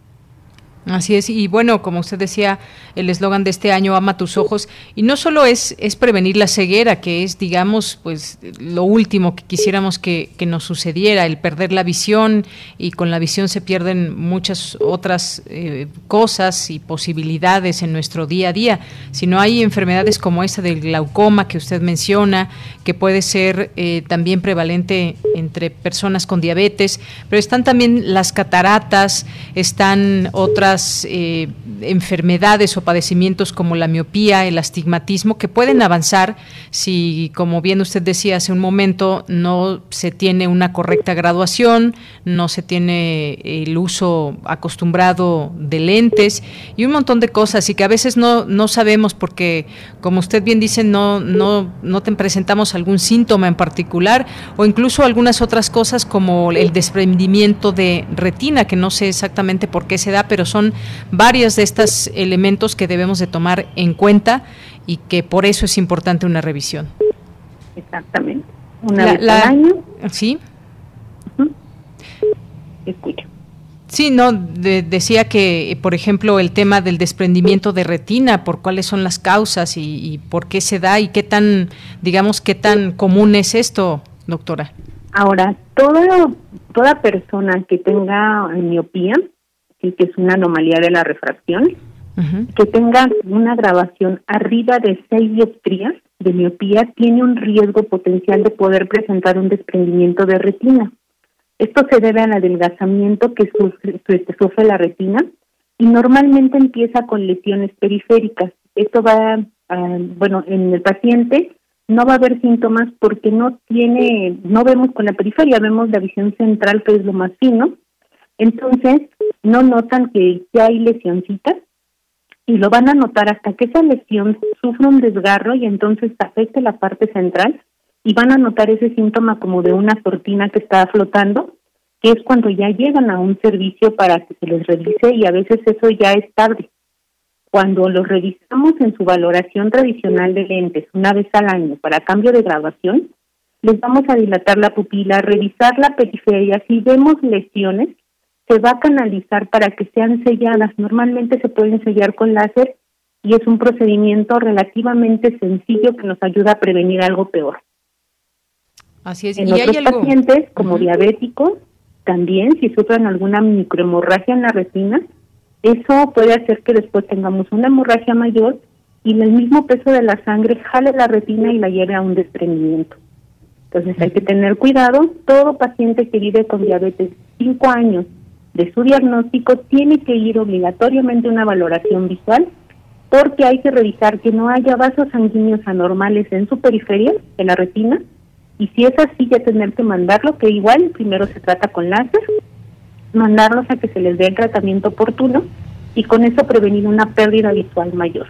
Así es, y bueno, como usted decía, el eslogan de este año, ama tus ojos, y no solo es, es prevenir la ceguera, que es, digamos, pues lo último que quisiéramos que, que, nos sucediera, el perder la visión, y con la visión se pierden muchas otras eh, cosas y posibilidades en nuestro día a día, sino hay enfermedades como esta del glaucoma que usted menciona, que puede ser eh, también prevalente entre personas con diabetes, pero están también las cataratas, están otras eh, enfermedades o padecimientos como la miopía, el astigmatismo, que pueden avanzar si, como bien usted decía hace un momento, no se tiene una correcta graduación, no se tiene el uso acostumbrado de lentes y un montón de cosas y que a veces no, no sabemos porque, como usted bien dice, no, no, no te presentamos algún síntoma en particular o incluso algunas otras cosas como el desprendimiento de retina, que no sé exactamente por qué se da, pero son varios de estos elementos que debemos de tomar en cuenta y que por eso es importante una revisión. Exactamente. Una vez al año. Sí. Sí, no, decía que, por ejemplo, el tema del desprendimiento de retina, por cuáles son las causas y, y, por qué se da y qué tan, digamos, qué tan común es esto, doctora. Ahora, toda, toda persona que tenga miopía que es una anomalía de la refracción, que tenga una grabación arriba de 6 dioptrías de miopía, tiene un riesgo potencial de poder presentar un desprendimiento de retina. Esto se debe al adelgazamiento que sufre, sufre la retina y normalmente empieza con lesiones periféricas. Esto va, bueno, en el paciente no va a haber síntomas porque no tiene, no vemos con la periferia, vemos la visión central que es lo más fino, entonces, no notan que ya hay lesioncitas y lo van a notar hasta que esa lesión sufra un desgarro y entonces afecte la parte central y van a notar ese síntoma como de una cortina que está flotando, que es cuando ya llegan a un servicio para que se les revise y a veces eso ya es tarde. Cuando los revisamos en su valoración tradicional de lentes una vez al año para cambio de graduación, les vamos a dilatar la pupila, revisar la periferia. Si vemos lesiones, se va a canalizar para que sean selladas. Normalmente se pueden sellar con láser y es un procedimiento relativamente sencillo que nos ayuda a prevenir algo peor. Así es. En otros pacientes, como diabéticos, también si sufren alguna microhemorragia en la retina, eso puede hacer que después tengamos una hemorragia mayor y el mismo peso de la sangre jale la retina y la lleve a un desprendimiento. Entonces hay que tener cuidado. Todo paciente que vive con diabetes 5 años de su diagnóstico tiene que ir obligatoriamente una valoración visual porque hay que revisar que no haya vasos sanguíneos anormales en su periferia, en la retina, y si es así ya tener que mandarlo, que igual primero se trata con láser, mandarlos a que se les dé el tratamiento oportuno y con eso prevenir una pérdida visual mayor.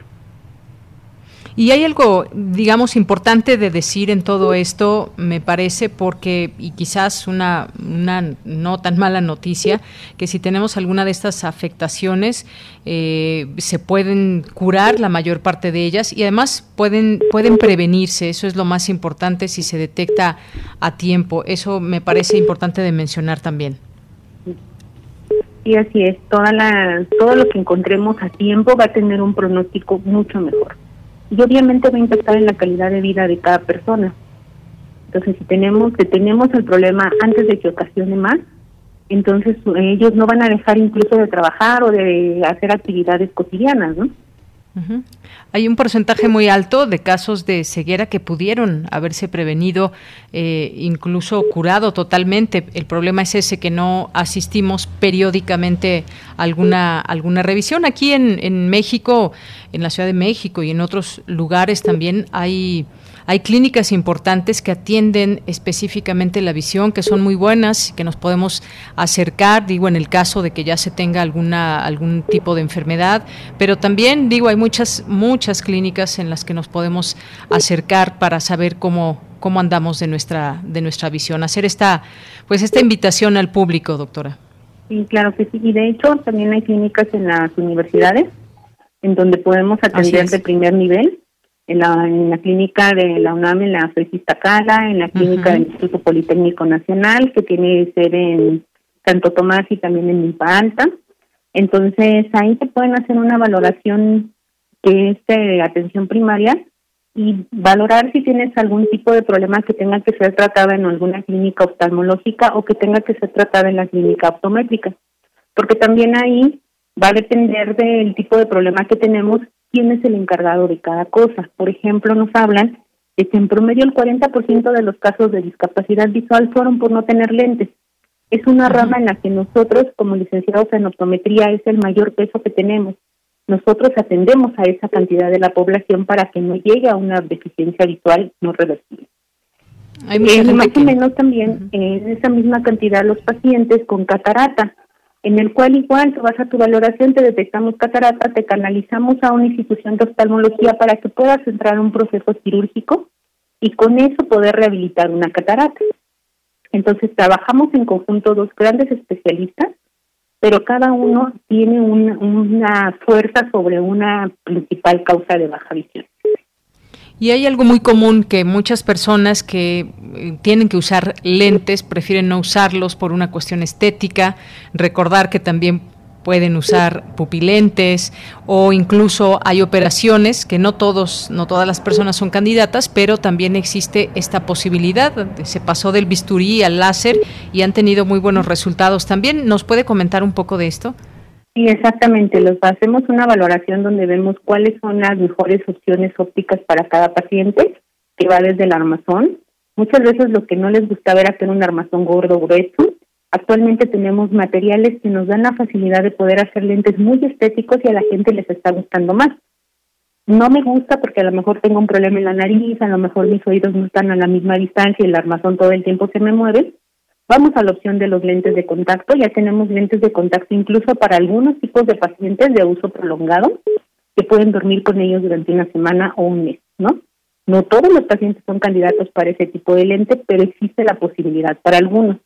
Y hay algo, digamos, importante de decir en todo esto, me parece, porque, y quizás una, una no tan mala noticia, que si tenemos alguna de estas afectaciones, eh, se pueden curar la mayor parte de ellas y además pueden, pueden prevenirse, eso es lo más importante si se detecta a tiempo. Eso me parece importante de mencionar también. Sí, así es. Toda la, todo lo que encontremos a tiempo va a tener un pronóstico mucho mejor y obviamente va a impactar en la calidad de vida de cada persona. Entonces, si tenemos, tenemos el problema antes de que ocasione más, entonces ellos no van a dejar incluso de trabajar o de hacer actividades cotidianas, ¿no? Hay un porcentaje muy alto de casos de ceguera que pudieron haberse prevenido, eh, incluso curado totalmente. El problema es ese que no asistimos periódicamente a alguna, alguna revisión. Aquí en, en México, en la Ciudad de México y en otros lugares también hay hay clínicas importantes que atienden específicamente la visión, que son muy buenas, que nos podemos acercar, digo, en el caso de que ya se tenga alguna algún tipo de enfermedad, pero también digo, hay muchas muchas clínicas en las que nos podemos acercar para saber cómo cómo andamos de nuestra de nuestra visión, hacer esta pues esta invitación al público, doctora. Sí, claro que sí, y de hecho también hay clínicas en las universidades en donde podemos atender de primer nivel. En la, en la clínica de la UNAM, en la Fresista Cala, en la clínica del Instituto Politécnico Nacional, que tiene sede en Santo Tomás y también en Milpa Alta. Entonces ahí se pueden hacer una valoración que es atención primaria y valorar si tienes algún tipo de problema que tenga que ser tratado en alguna clínica oftalmológica o que tenga que ser tratado en la clínica optométrica. Porque también ahí va a depender del tipo de problema que tenemos, quién es el encargado de cada cosa. Por ejemplo, nos hablan de que en promedio el 40% de los casos de discapacidad visual fueron por no tener lentes. Es una rama en la que nosotros, como licenciados en optometría, es el mayor peso que tenemos nosotros atendemos a esa cantidad de la población para que no llegue a una deficiencia visual no reversible. Hay eh, más o menos también en esa misma cantidad los pacientes con catarata, en el cual igual tú vas a tu valoración, te detectamos catarata, te canalizamos a una institución de oftalmología para que puedas entrar a un proceso quirúrgico y con eso poder rehabilitar una catarata. Entonces trabajamos en conjunto dos grandes especialistas pero cada uno tiene una fuerza sobre una principal causa de baja visión. Y hay algo muy común que muchas personas que eh, tienen que usar lentes prefieren no usarlos por una cuestión estética. Recordar que también pueden usar pupilentes o incluso hay operaciones que no todos, no todas las personas son candidatas, pero también existe esta posibilidad. Se pasó del bisturí al láser y han tenido muy buenos resultados. También nos puede comentar un poco de esto. Sí, exactamente. Los hacemos una valoración donde vemos cuáles son las mejores opciones ópticas para cada paciente, que va desde el armazón. Muchas veces lo que no les gustaba era tener un armazón gordo grueso Actualmente tenemos materiales que nos dan la facilidad de poder hacer lentes muy estéticos y a la gente les está gustando más. No me gusta porque a lo mejor tengo un problema en la nariz, a lo mejor mis oídos no están a la misma distancia y el armazón todo el tiempo se me mueve. Vamos a la opción de los lentes de contacto. Ya tenemos lentes de contacto incluso para algunos tipos de pacientes de uso prolongado que pueden dormir con ellos durante una semana o un mes, ¿no? No todos los pacientes son candidatos para ese tipo de lente, pero existe la posibilidad para algunos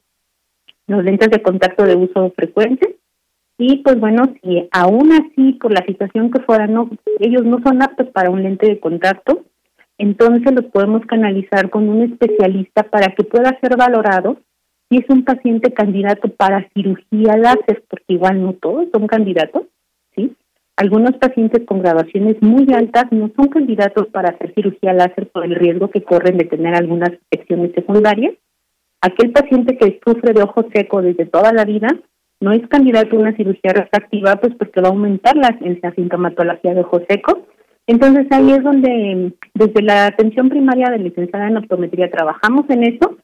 los lentes de contacto de uso frecuente. Y pues bueno, si aún así, por la situación que fuera, no, ellos no son aptos para un lente de contacto, entonces los podemos canalizar con un especialista para que pueda ser valorado si es un paciente candidato para cirugía láser, porque igual no todos son candidatos, ¿sí? Algunos pacientes con graduaciones muy altas no son candidatos para hacer cirugía láser por el riesgo que corren de tener algunas infecciones secundarias Aquel paciente que sufre de ojo seco desde toda la vida no es candidato a una cirugía refractiva, pues porque va a aumentar la, la sintomatología de ojo seco. Entonces ahí es donde desde la atención primaria de licenciada en optometría trabajamos en eso.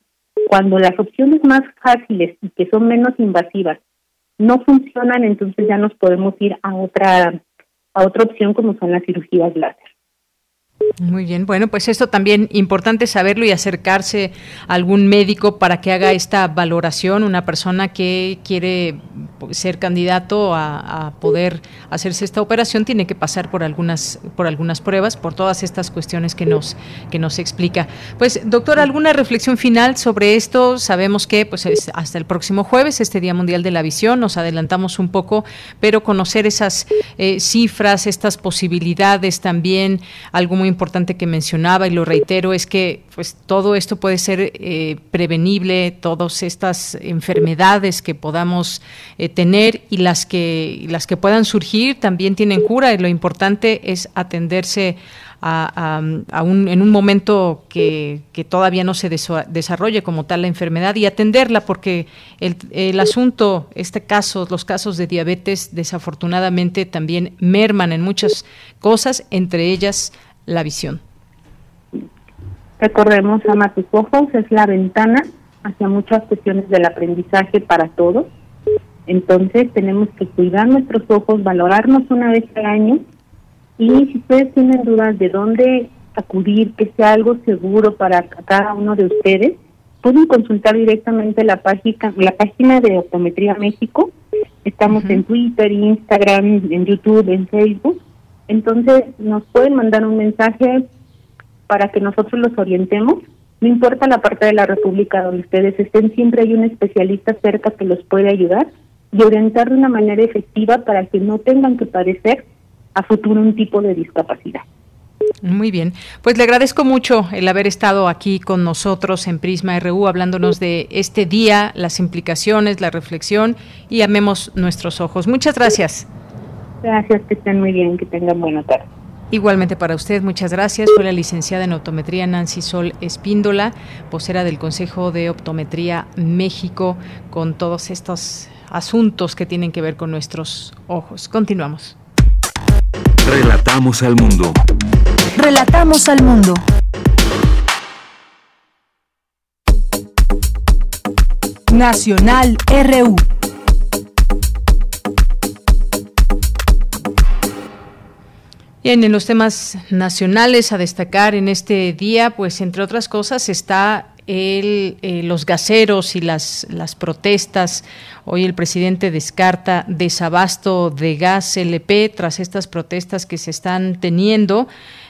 Cuando las opciones más fáciles y que son menos invasivas no funcionan, entonces ya nos podemos ir a otra a otra opción como son las cirugías láser. Muy bien, bueno, pues esto también importante saberlo y acercarse a algún médico para que haga esta valoración, una persona que quiere ser candidato a, poder hacerse esta operación tiene que pasar por algunas por algunas pruebas, por todas estas cuestiones que nos que nos explica. Pues, doctor, alguna reflexión final sobre esto. Sabemos que pues es hasta el próximo jueves, este Día Mundial de la Visión, nos adelantamos un poco, pero conocer esas eh, cifras, estas posibilidades también, algo muy importante que mencionaba y lo reitero es que pues todo esto puede ser eh, prevenible, todas estas enfermedades que podamos eh, tener y las que las que puedan surgir también tienen cura. Y lo importante es atenderse a, un, en un momento que, que todavía no se desarrolle como tal la enfermedad y atenderla porque el, el asunto, este caso, los casos de diabetes desafortunadamente también merman en muchas cosas, entre ellas la visión. Recordemos, ama tus ojos, es la ventana hacia muchas cuestiones del aprendizaje para todos. Entonces tenemos que cuidar nuestros ojos, valorarnos una vez al año y si ustedes tienen dudas de dónde acudir, que sea algo seguro para cada uno de ustedes, pueden consultar directamente la página, la página de Optometría México. Estamos en Twitter, Instagram, en YouTube, en Facebook entonces nos pueden mandar un mensaje para que nosotros los orientemos. No importa la parte de la República donde ustedes estén, siempre hay un especialista cerca que los puede ayudar y orientar de una manera efectiva para que no tengan que padecer a futuro un tipo de discapacidad. Muy bien, pues le agradezco mucho el haber estado aquí con nosotros en Prisma RU hablándonos de este día, las implicaciones, la reflexión y amemos nuestros ojos. Muchas gracias. Gracias, que estén muy bien, que tengan buena tarde. Igualmente para usted, muchas gracias. Fue la licenciada en optometría Nancy Sol Espíndola, vocera del Consejo de Optometría México, con todos estos asuntos que tienen que ver con nuestros ojos. Continuamos. Relatamos al mundo. Relatamos al mundo. Nacional RU. Bien, en los temas nacionales a destacar en este día, pues entre otras cosas está el, eh, los gaseros y las, las protestas. Hoy el presidente descarta desabasto de gas LP tras estas protestas que se están teniendo.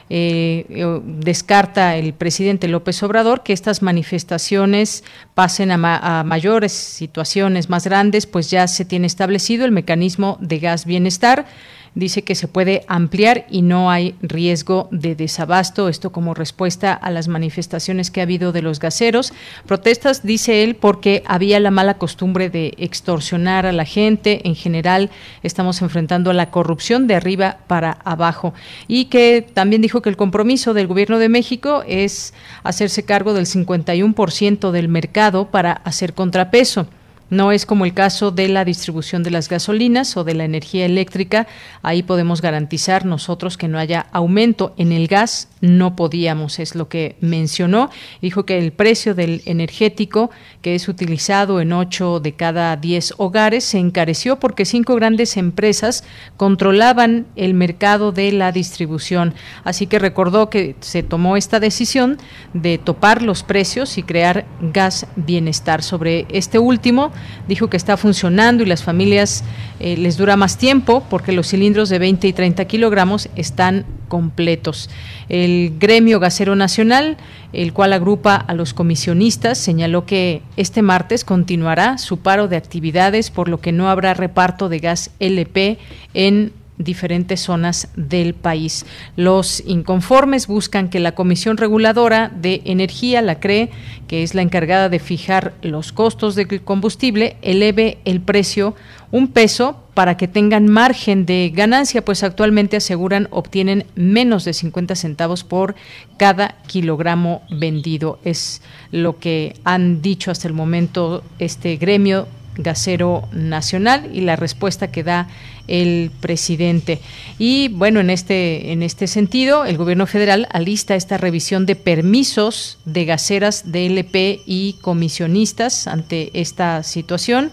Eh, eh, descarta el presidente López Obrador que estas manifestaciones pasen a, a, mayores situaciones más grandes, pues ya se tiene establecido el mecanismo de gas bienestar dice que se puede ampliar y no hay riesgo de desabasto, esto como respuesta a las manifestaciones que ha habido de los gaseros. Protestas, dice él, porque había la mala costumbre de extorsionar a la gente. En general, estamos enfrentando a la corrupción de arriba para abajo. Y que también dijo que el compromiso del Gobierno de México es hacerse cargo del 51% del mercado para hacer contrapeso. No es como el caso de la distribución de las gasolinas o de la energía eléctrica. Ahí podemos garantizar nosotros que no haya aumento. En el gas no podíamos, es lo que mencionó. Dijo que el precio del energético, que es utilizado en 8 de cada 10 hogares, se encareció porque cinco grandes empresas controlaban el mercado de la distribución. Así que recordó que se tomó esta decisión de topar los precios y crear gas bienestar. Sobre este último, dijo que está funcionando y las familias eh, les dura más tiempo porque los cilindros de 20 y 30 kilogramos están completos. El gremio gasero nacional, el cual agrupa a los comisionistas, señaló que este martes continuará su paro de actividades, por lo que no habrá reparto de gas LP en diferentes zonas del país. Los inconformes buscan que la Comisión Reguladora de Energía, la CRE, que es la encargada de fijar los costos del combustible, eleve el precio un peso para que tengan margen de ganancia, pues actualmente aseguran obtienen menos de 50 centavos por cada kilogramo vendido. Es lo que han dicho hasta el momento este gremio gasero nacional y la respuesta que da el presidente. Y bueno, en este, en este sentido, el gobierno federal alista esta revisión de permisos de gaseras DLP y comisionistas ante esta situación.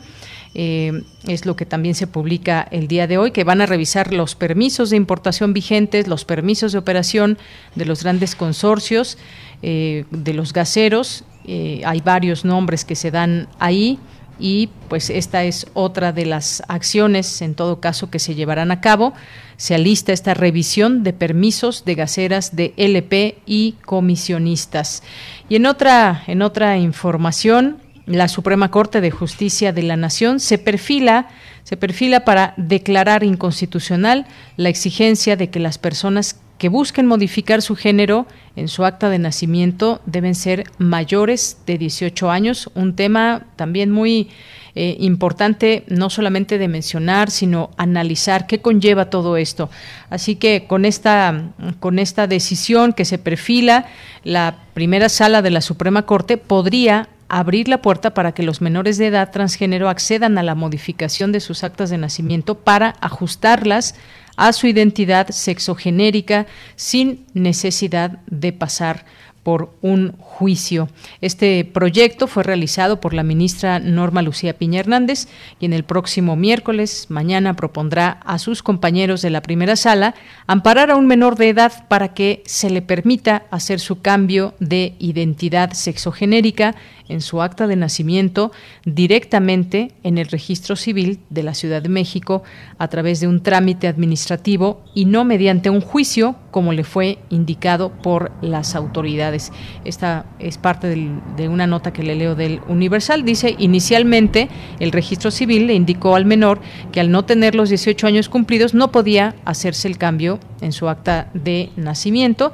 Eh, es lo que también se publica el día de hoy, que van a revisar los permisos de importación vigentes, los permisos de operación de los grandes consorcios, eh, de los gaseros. Eh, hay varios nombres que se dan ahí y pues esta es otra de las acciones en todo caso que se llevarán a cabo. Se alista esta revisión de permisos de gaseras de LP y comisionistas. Y en otra en otra información, la Suprema Corte de Justicia de la Nación se perfila se perfila para declarar inconstitucional la exigencia de que las personas que busquen modificar su género en su acta de nacimiento deben ser mayores de 18 años, un tema también muy eh, importante no solamente de mencionar, sino analizar qué conlleva todo esto. Así que con esta, con esta decisión que se perfila, la primera sala de la Suprema Corte podría abrir la puerta para que los menores de edad transgénero accedan a la modificación de sus actas de nacimiento para ajustarlas a su identidad sexogenérica sin necesidad de pasar por un juicio. Este proyecto fue realizado por la ministra Norma Lucía Piña Hernández y en el próximo miércoles, mañana, propondrá a sus compañeros de la primera sala amparar a un menor de edad para que se le permita hacer su cambio de identidad sexogenérica en su acta de nacimiento directamente en el registro civil de la Ciudad de México a través de un trámite administrativo y no mediante un juicio como le fue indicado por las autoridades. Esta es parte de una nota que le leo del Universal. Dice, inicialmente el registro civil le indicó al menor que al no tener los 18 años cumplidos no podía hacerse el cambio en su acta de nacimiento.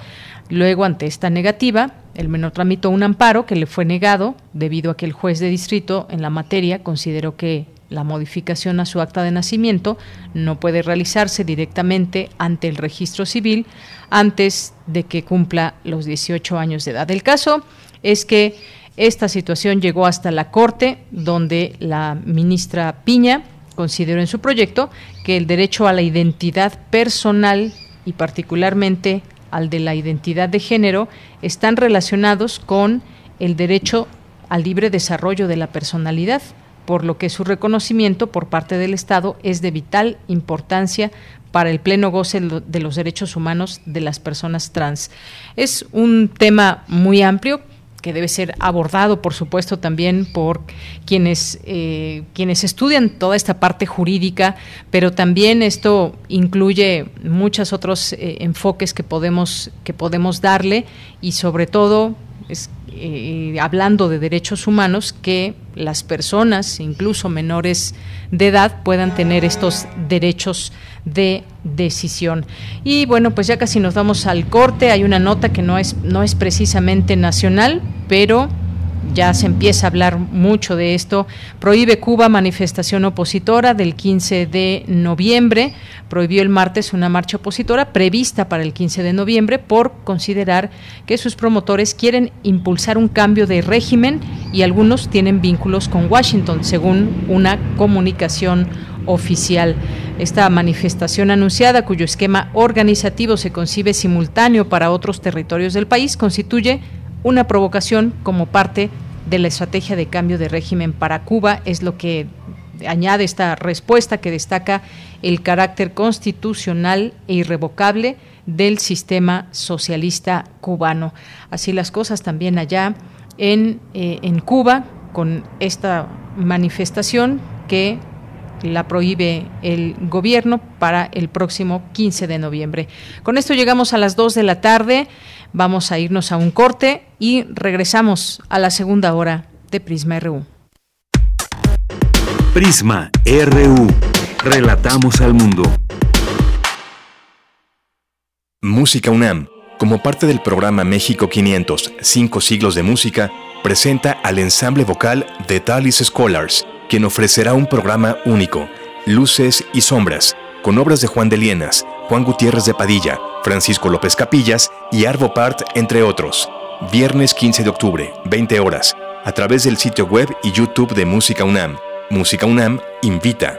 Luego, ante esta negativa, el menor tramitó un amparo que le fue negado debido a que el juez de distrito en la materia consideró que la modificación a su acta de nacimiento no puede realizarse directamente ante el registro civil antes de que cumpla los 18 años de edad. El caso es que esta situación llegó hasta la Corte, donde la ministra Piña consideró en su proyecto que el derecho a la identidad personal y particularmente al de la identidad de género están relacionados con el derecho al libre desarrollo de la personalidad, por lo que su reconocimiento por parte del Estado es de vital importancia para el pleno goce de los derechos humanos de las personas trans. Es un tema muy amplio que debe ser abordado, por supuesto, también por quienes, eh, quienes estudian toda esta parte jurídica, pero también esto incluye muchos otros eh, enfoques que podemos, que podemos darle y sobre todo eh, hablando de derechos humanos, que las personas, incluso menores de edad, puedan tener estos derechos de decisión. Y bueno, pues ya casi nos vamos al corte. Hay una nota que no es, no es precisamente nacional, pero ya se empieza a hablar mucho de esto. Prohíbe Cuba manifestación opositora del 15 de noviembre. Prohibió el martes una marcha opositora prevista para el 15 de noviembre por considerar que sus promotores quieren impulsar un cambio de régimen y algunos tienen vínculos con Washington, según una comunicación oficial. Esta manifestación anunciada, cuyo esquema organizativo se concibe simultáneo para otros territorios del país, constituye una provocación como parte de la estrategia de cambio de régimen para Cuba, es lo que añade esta respuesta que destaca el carácter constitucional e irrevocable del sistema socialista cubano. Así las cosas también allá en, eh, en Cuba, con esta manifestación que la prohíbe el gobierno para el próximo 15 de noviembre. Con esto llegamos a las 2 de la tarde. Vamos a irnos a un corte y regresamos a la segunda hora de Prisma RU. Prisma RU. Relatamos al mundo. Música UNAM, como parte del programa México 500, cinco siglos de música, presenta al ensamble vocal de Talis Scholars, quien ofrecerá un programa único, Luces y Sombras, con obras de Juan de Lienas, Juan Gutiérrez de Padilla, Francisco López Capillas y Arvo Part, entre otros. Viernes 15 de octubre, 20 horas, a través del sitio web y YouTube de Música UNAM. Música UNAM invita.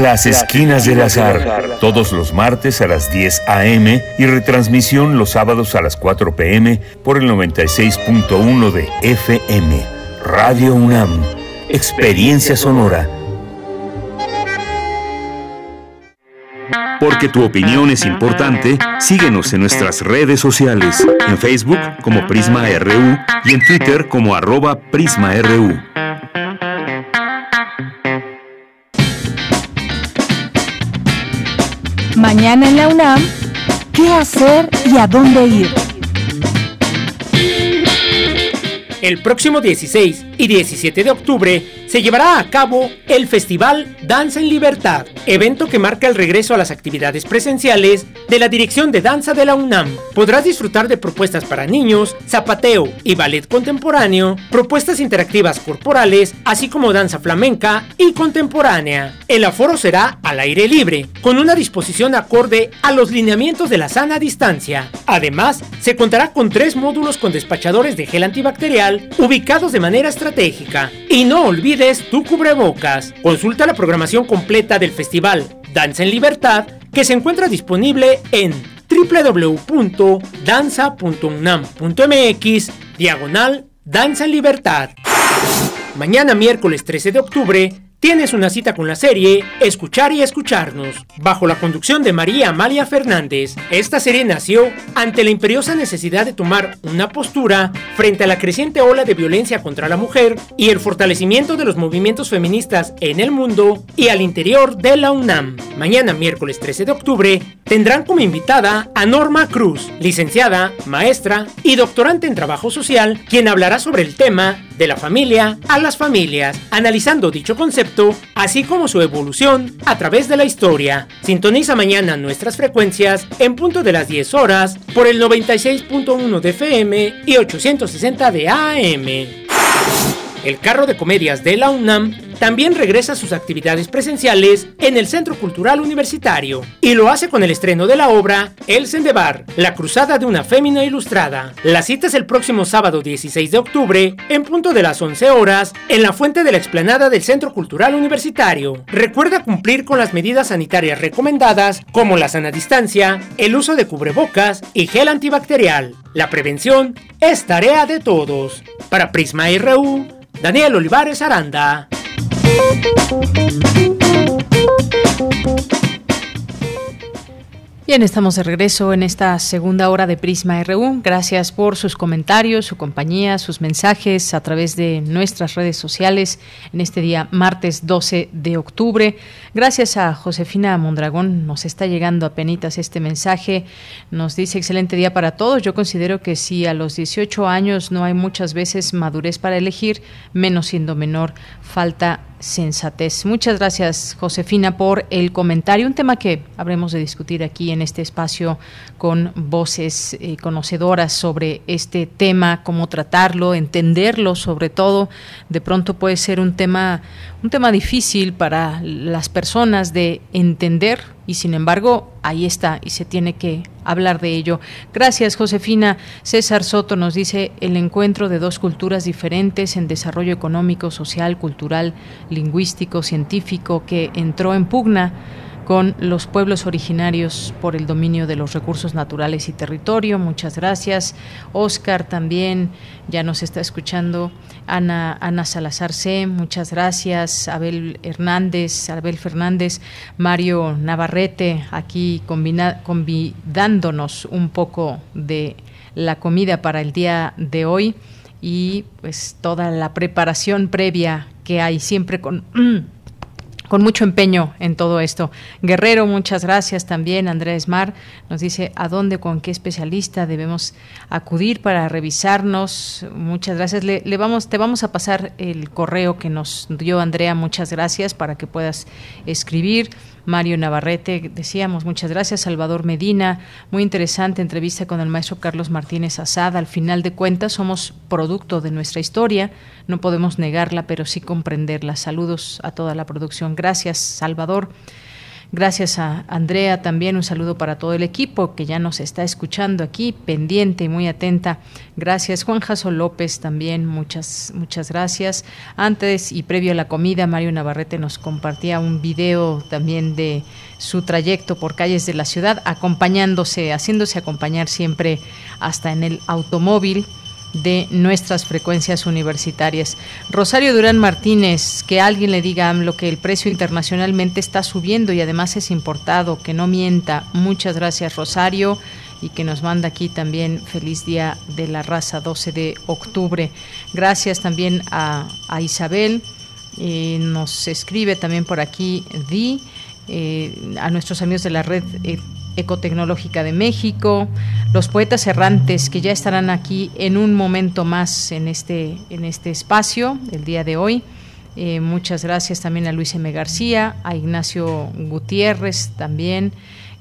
Las Esquinas del Azar, todos los martes a las 10 a.m. y retransmisión los sábados a las 4 p.m. por el 96.1 de FM. Radio UNAM, Experiencia Sonora. Porque tu opinión es importante, síguenos en nuestras redes sociales, en Facebook como Prisma RU y en Twitter como arroba PrismaRU. Mañana en la UNAM, ¿qué hacer y a dónde ir? El próximo 16 y 17 de octubre se llevará a cabo el Festival Danza en Libertad, evento que marca el regreso a las actividades presenciales de la Dirección de Danza de la UNAM. Podrás disfrutar de propuestas para niños, zapateo y ballet contemporáneo, propuestas interactivas corporales, así como danza flamenca y contemporánea. El aforo será al aire libre, con una disposición acorde a los lineamientos de la sana distancia. Además, se contará con tres módulos con despachadores de gel antibacterial ubicados de manera estratégica. Y no olvides tu cubrebocas. Consulta la programación completa del festival Danza en Libertad que se encuentra disponible en www.danza.unam.mx diagonal Danza en Libertad. Mañana miércoles 13 de octubre Tienes una cita con la serie Escuchar y Escucharnos, bajo la conducción de María Amalia Fernández. Esta serie nació ante la imperiosa necesidad de tomar una postura frente a la creciente ola de violencia contra la mujer y el fortalecimiento de los movimientos feministas en el mundo y al interior de la UNAM. Mañana, miércoles 13 de octubre, tendrán como invitada a Norma Cruz, licenciada, maestra y doctorante en trabajo social, quien hablará sobre el tema de la familia a las familias, analizando dicho concepto así como su evolución a través de la historia. Sintoniza mañana nuestras frecuencias en punto de las 10 horas por el 96.1 de FM y 860 de AM. El carro de comedias de la UNAM también regresa a sus actividades presenciales en el Centro Cultural Universitario y lo hace con el estreno de la obra El Sendebar, la cruzada de una fémina ilustrada. La cita es el próximo sábado 16 de octubre en punto de las 11 horas en la fuente de la explanada del Centro Cultural Universitario. Recuerda cumplir con las medidas sanitarias recomendadas como la sana distancia, el uso de cubrebocas y gel antibacterial. La prevención es tarea de todos. Para Prisma RU, Daniel Olivares Aranda. Bien, estamos de regreso en esta segunda hora de Prisma RU. Gracias por sus comentarios, su compañía, sus mensajes a través de nuestras redes sociales en este día martes 12 de octubre. Gracias a Josefina Mondragón, nos está llegando a penitas este mensaje. Nos dice excelente día para todos. Yo considero que si a los 18 años no hay muchas veces madurez para elegir, menos siendo menor, falta sensatez. Muchas gracias, Josefina, por el comentario. Un tema que habremos de discutir aquí en este espacio con voces eh, conocedoras sobre este tema, cómo tratarlo, entenderlo, sobre todo. De pronto puede ser un tema, un tema difícil para las personas de entender y sin embargo ahí está y se tiene que hablar de ello. Gracias Josefina. César Soto nos dice el encuentro de dos culturas diferentes en desarrollo económico, social, cultural, lingüístico, científico que entró en pugna con los pueblos originarios por el dominio de los recursos naturales y territorio. Muchas gracias. Oscar también ya nos está escuchando. Ana, Ana Salazar C, muchas gracias. Abel Hernández, Abel Fernández, Mario Navarrete, aquí convidándonos un poco de la comida para el día de hoy y pues toda la preparación previa que hay siempre con con mucho empeño en todo esto. Guerrero, muchas gracias también. Andrés Mar nos dice a dónde, con qué especialista debemos acudir para revisarnos. Muchas gracias. Le, vamos, te vamos a pasar el correo que nos dio Andrea. Muchas gracias para que puedas escribir. Mario Navarrete, decíamos, muchas gracias, Salvador Medina, muy interesante entrevista con el maestro Carlos Martínez Asada. Al final de cuentas, somos producto de nuestra historia, no podemos negarla, pero sí comprenderla. Saludos a toda la producción. Gracias, Salvador. Gracias a Andrea también, un saludo para todo el equipo que ya nos está escuchando aquí, pendiente y muy atenta. Gracias. Juan Jaso López también, muchas, muchas gracias. Antes y previo a la comida, Mario Navarrete nos compartía un video también de su trayecto por calles de la ciudad, acompañándose, haciéndose acompañar siempre hasta en el automóvil de nuestras frecuencias universitarias. Rosario Durán Martínez, que alguien le diga a AMLO que el precio internacionalmente está subiendo y además es importado, que no mienta. Muchas gracias Rosario y que nos manda aquí también feliz día de la raza 12 de octubre. Gracias también a, Isabel, eh, nos escribe también por aquí Di, eh, a nuestros amigos de la red. Eh, Ecotecnológica de México, los poetas errantes que ya estarán aquí en un momento más en este, en este espacio, el día de hoy. Eh, muchas gracias también a Luis M. García, a Ignacio Gutiérrez también,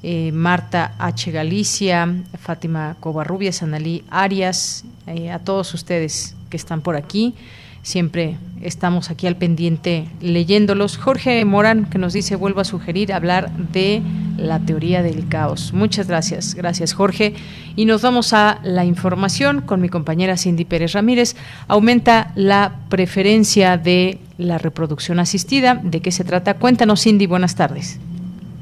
eh, Marta H. Galicia, Fátima Covarrubias, Analí Arias, eh, a todos ustedes que están por aquí. Siempre estamos aquí al pendiente leyéndolos. Jorge Morán, que nos dice, vuelvo a sugerir hablar de la teoría del caos. Muchas gracias, gracias Jorge. Y nos vamos a la información con mi compañera Cindy Pérez Ramírez. Aumenta la preferencia de la reproducción asistida. ¿De qué se trata? Cuéntanos Cindy, buenas tardes.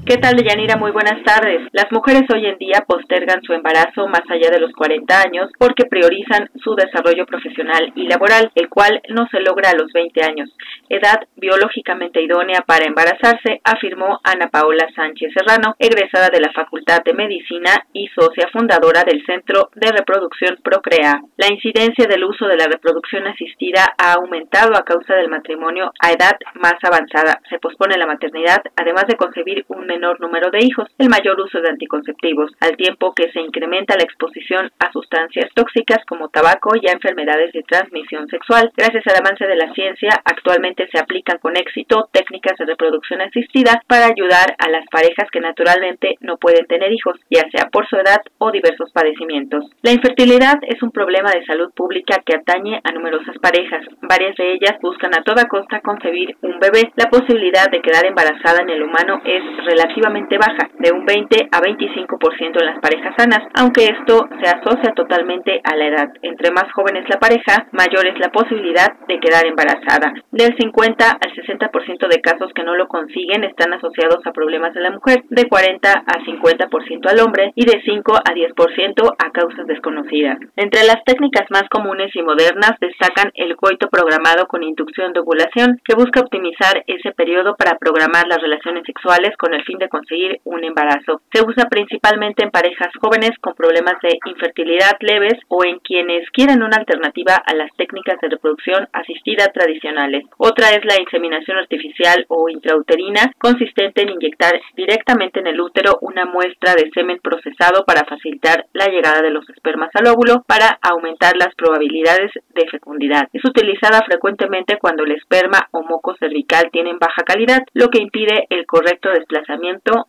¿Qué tal, Deyanira? Muy buenas tardes. Las mujeres hoy en día postergan su embarazo más allá de los 40 años porque priorizan su desarrollo profesional y laboral, el cual no se logra a los 20 años. Edad biológicamente idónea para embarazarse, afirmó Ana Paola Sánchez Serrano, egresada de la Facultad de Medicina y socia fundadora del Centro de Reproducción Procrea. La incidencia del uso de la reproducción asistida ha aumentado a causa del matrimonio a edad más avanzada. Se pospone la maternidad, además de concebir un menor número de hijos, el mayor uso de anticonceptivos, al tiempo que se incrementa la exposición a sustancias tóxicas como tabaco y a enfermedades de transmisión sexual. Gracias al avance de la ciencia, actualmente se aplican con éxito técnicas de reproducción asistida para ayudar a las parejas que naturalmente no pueden tener hijos, ya sea por su edad o diversos padecimientos. La infertilidad es un problema de salud pública que atañe a numerosas parejas. Varias de ellas buscan a toda costa concebir un bebé. La posibilidad de quedar embarazada en el humano es relativamente relativamente baja, de un 20 a 25% en las parejas sanas, aunque esto se asocia totalmente a la edad. Entre más jóvenes la pareja, mayor es la posibilidad de quedar embarazada. Del 50 al 60% de casos que no lo consiguen están asociados a problemas de la mujer, de 40 a 50% al hombre y de 5 a 10% a causas desconocidas. Entre las técnicas más comunes y modernas destacan el coito programado con inducción de ovulación, que busca optimizar ese periodo para programar las relaciones sexuales con el fin de conseguir un embarazo. Se usa principalmente en parejas jóvenes con problemas de infertilidad leves o en quienes quieren una alternativa a las técnicas de reproducción asistida tradicionales. Otra es la inseminación artificial o intrauterina, consistente en inyectar directamente en el útero una muestra de semen procesado para facilitar la llegada de los espermas al óvulo para aumentar las probabilidades de fecundidad. Es utilizada frecuentemente cuando el esperma o moco cervical tienen baja calidad, lo que impide el correcto desplazamiento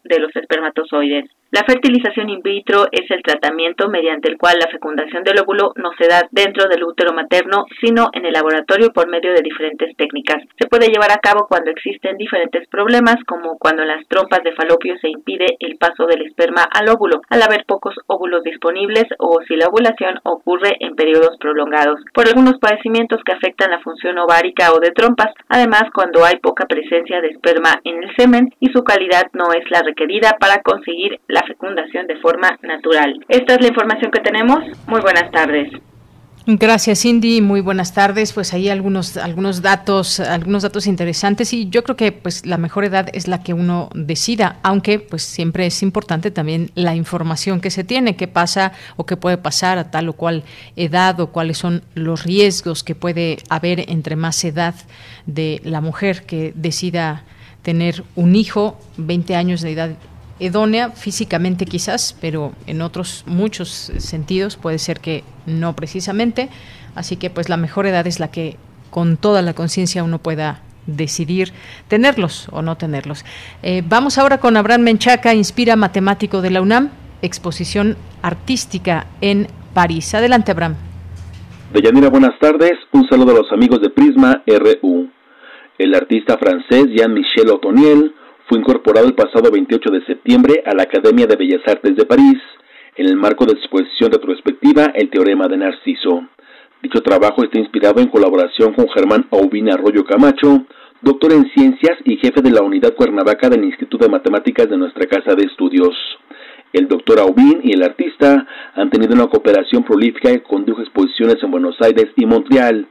de los espermatozoides. La fertilización in vitro es el tratamiento mediante el cual la fecundación del óvulo no se da dentro del útero materno, sino en el laboratorio por medio de diferentes técnicas. Se puede llevar a cabo cuando existen diferentes problemas, como cuando en las trompas de falopio se impide el paso del esperma al óvulo, al haber pocos óvulos disponibles o si la ovulación ocurre en periodos prolongados, por algunos padecimientos que afectan la función ovárica o de trompas, además cuando hay poca presencia de esperma en el semen y su calidad no es la requerida para conseguir la fecundación de forma natural. Esta es la información que tenemos. Muy buenas tardes. Gracias, Cindy. Muy buenas tardes. Pues ahí algunos algunos datos, algunos datos interesantes y yo creo que pues la mejor edad es la que uno decida, aunque pues siempre es importante también la información que se tiene, qué pasa o qué puede pasar a tal o cual edad o cuáles son los riesgos que puede haber entre más edad de la mujer que decida tener un hijo, 20 años de edad idónea físicamente quizás, pero en otros muchos sentidos puede ser que no precisamente. Así que pues la mejor edad es la que con toda la conciencia uno pueda decidir tenerlos o no tenerlos. Eh, vamos ahora con Abraham Menchaca, inspira matemático de la UNAM, exposición artística en París. Adelante, Abraham. Deyanira, buenas tardes. Un saludo a los amigos de Prisma RU. El artista francés Jean-Michel Otoniel fue incorporado el pasado 28 de septiembre a la Academia de Bellas Artes de París en el marco de su exposición retrospectiva El Teorema de Narciso. Dicho trabajo está inspirado en colaboración con Germán Aubin Arroyo Camacho, doctor en ciencias y jefe de la unidad Cuernavaca del Instituto de Matemáticas de nuestra Casa de Estudios. El doctor Aubin y el artista han tenido una cooperación prolífica que condujo exposiciones en Buenos Aires y Montreal,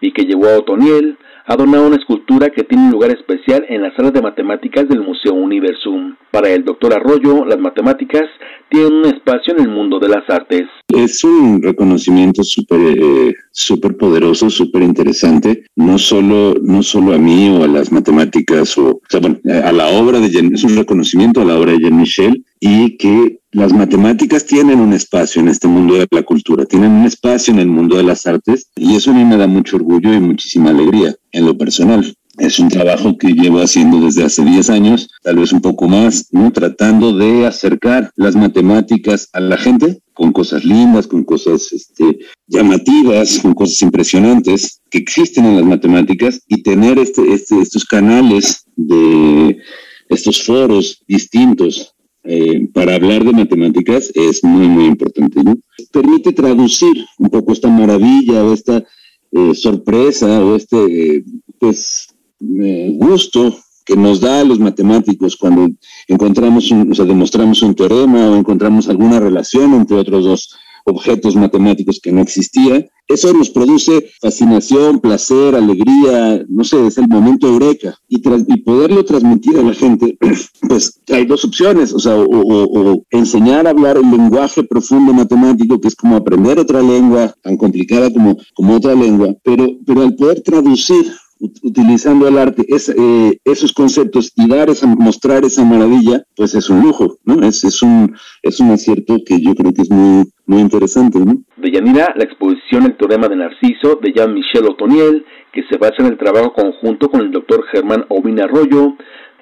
y que llevó a Otoniel a donar una escultura que tiene un lugar especial en la sala de matemáticas del Museo Universum. Para el doctor Arroyo, las matemáticas tienen un espacio en el mundo de las artes. Es un reconocimiento súper eh, super poderoso, súper interesante, no solo, no solo a mí o a las matemáticas, o, a la obra de Jean, es un reconocimiento a la obra de Jean Michel y que las matemáticas tienen un espacio en este mundo de la cultura, tienen un espacio en el mundo de las artes y eso a mí me da mucho orgullo y muchísima alegría en lo personal. Es un trabajo que llevo haciendo desde hace 10 años, tal vez un poco más, ¿no? tratando de acercar las matemáticas a la gente con cosas lindas, con cosas este, llamativas, con cosas impresionantes que existen en las matemáticas y tener este, este, estos canales de estos foros distintos eh, para hablar de matemáticas es muy, muy importante. Permite traducir un poco esta maravilla o esta eh, sorpresa o este pues, eh, gusto que nos da a los matemáticos cuando encontramos, un, o sea, demostramos un teorema o encontramos alguna relación entre otros dos objetos matemáticos que no existía. Eso nos produce fascinación, placer, alegría, no sé, es el momento eureka. Y, y poderlo transmitir a la gente, pues hay dos opciones, o sea, o, enseñar a hablar el lenguaje profundo matemático, que es como aprender otra lengua, tan complicada como, como otra lengua, pero, pero al poder traducir utilizando el arte eh, esos conceptos y dar esa, mostrar esa maravilla, pues es un lujo, ¿no? Es, es, un, es un acierto que yo creo que es muy, muy interesante, ¿no? De Yanira, la exposición El Teorema de Narciso de Jean-Michel Otoniel, que se basa en el trabajo conjunto con el doctor Germán Aubin Arroyo,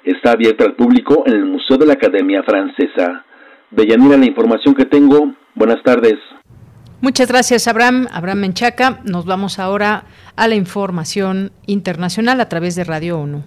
está abierta al público en el Museo de la Academia Francesa. De Yanira, la información que tengo. Buenas tardes. Muchas gracias, Abraham. Abraham Menchaca. Nos vamos ahora a la información internacional a través de Radio ONU.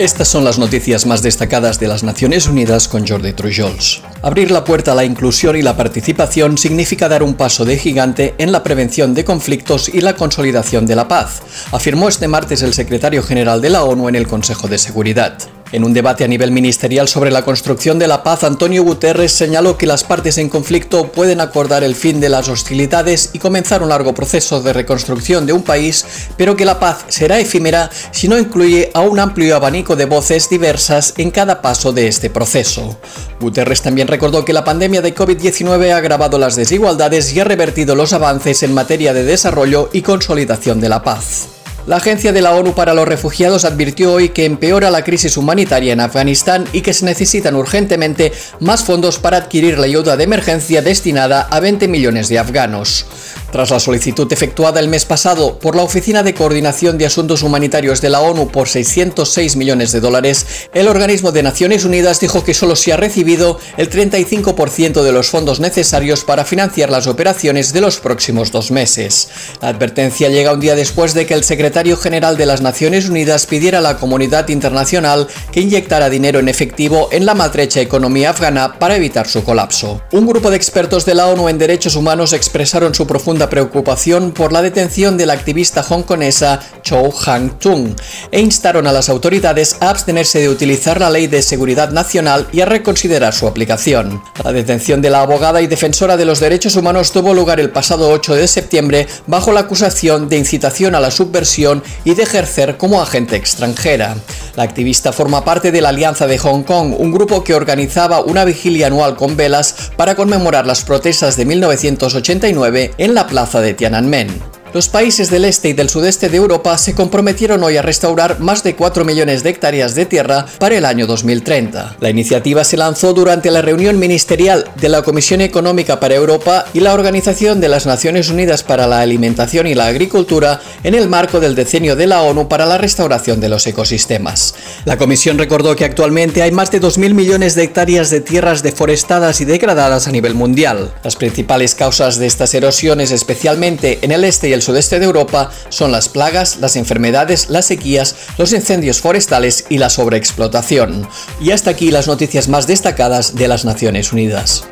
Estas son las noticias más destacadas de las Naciones Unidas con Jordi Trujols. Abrir la puerta a la inclusión y la participación significa dar un paso de gigante en la prevención de conflictos y la consolidación de la paz, afirmó este martes el secretario general de la ONU en el Consejo de Seguridad. En un debate a nivel ministerial sobre la construcción de la paz, Antonio Guterres señaló que las partes en conflicto pueden acordar el fin de las hostilidades y comenzar un largo proceso de reconstrucción de un país, pero que la paz será efímera si no incluye a un amplio abanico de voces diversas en cada paso de este proceso. Guterres también recordó que la pandemia de COVID-19 ha agravado las desigualdades y ha revertido los avances en materia de desarrollo y consolidación de la paz. La Agencia de la ONU para los Refugiados advirtió hoy que empeora la crisis humanitaria en Afganistán y que se necesitan urgentemente más fondos para adquirir la ayuda de emergencia destinada a 20 millones de afganos. Tras la solicitud efectuada el mes pasado por la Oficina de Coordinación de Asuntos Humanitarios de la ONU por 606 millones de dólares, el organismo de Naciones Unidas dijo que solo se ha recibido el 35% de los fondos necesarios para financiar las operaciones de los próximos dos meses. La advertencia llega un día después de que el secretario secretario general de las Naciones Unidas pidiera a la comunidad internacional que inyectara dinero en efectivo en la maltrecha economía afgana para evitar su colapso. Un grupo de expertos de la ONU en derechos humanos expresaron su profunda preocupación por la detención de la activista hongkonesa Chou Hang-tung e instaron a las autoridades a abstenerse de utilizar la Ley de Seguridad Nacional y a reconsiderar su aplicación. La detención de la abogada y defensora de los derechos humanos tuvo lugar el pasado 8 de septiembre bajo la acusación de incitación a la subversión y de ejercer como agente extranjera. La activista forma parte de la Alianza de Hong Kong, un grupo que organizaba una vigilia anual con velas para conmemorar las protestas de 1989 en la plaza de Tiananmen. Los países del este y del sudeste de Europa se comprometieron hoy a restaurar más de 4 millones de hectáreas de tierra para el año 2030. La iniciativa se lanzó durante la reunión ministerial de la Comisión Económica para Europa y la Organización de las Naciones Unidas para la Alimentación y la Agricultura en el marco del decenio de la ONU para la restauración de los ecosistemas. La Comisión recordó que actualmente hay más de 2.000 millones de hectáreas de tierras deforestadas y degradadas a nivel mundial. Las principales causas de estas erosiones, especialmente en el este y el sudeste de Europa son las plagas, las enfermedades, las sequías, los incendios forestales y la sobreexplotación. Y hasta aquí las noticias más destacadas de las Naciones Unidas.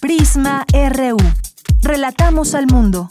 Prisma RU. Relatamos al mundo.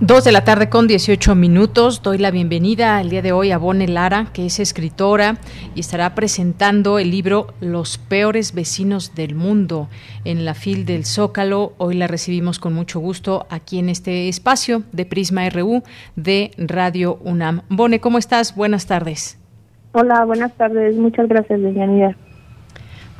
Dos de la tarde con 18 minutos. Doy la bienvenida el día de hoy a Bonne Lara, que es escritora y estará presentando el libro Los peores vecinos del mundo en la FIL del Zócalo. Hoy la recibimos con mucho gusto aquí en este espacio de Prisma RU de Radio UNAM. Bone, ¿cómo estás? Buenas tardes. Hola, buenas tardes. Muchas gracias, Deyanira.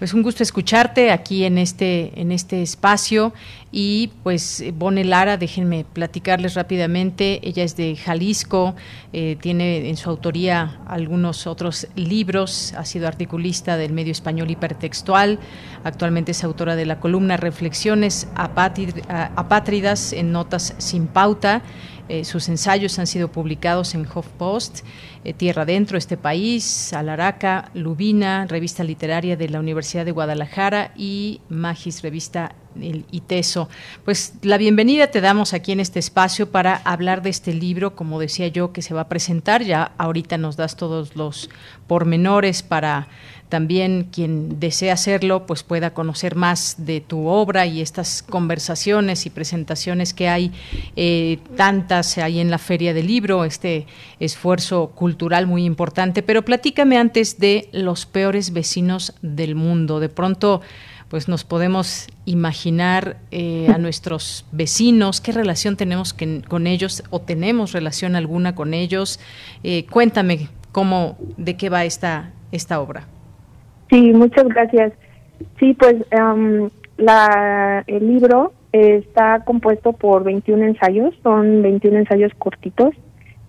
Pues un gusto escucharte aquí en este, en este espacio. Y pues Bone Lara, déjenme platicarles rápidamente. Ella es de Jalisco, eh, tiene en su autoría algunos otros libros, ha sido articulista del medio español hipertextual. Actualmente es autora de la columna Reflexiones apátridas en Notas sin Pauta. Eh, sus ensayos han sido publicados en HuffPost, eh, Tierra Adentro, Este País, Alaraca, Lubina, revista literaria de la Universidad de Guadalajara y Magis, revista el ITESO. Pues la bienvenida te damos aquí en este espacio para hablar de este libro, como decía yo, que se va a presentar. Ya ahorita nos das todos los pormenores para también quien desea hacerlo pues pueda conocer más de tu obra y estas conversaciones y presentaciones que hay eh, tantas ahí en la feria del libro este esfuerzo cultural muy importante pero platícame antes de los peores vecinos del mundo de pronto pues nos podemos imaginar eh, a nuestros vecinos, qué relación tenemos con ellos o tenemos relación alguna con ellos. Eh, cuéntame cómo, de qué va esta, esta obra. Sí, muchas gracias. Sí, pues la, el libro está compuesto por 21 ensayos, son 21 ensayos cortitos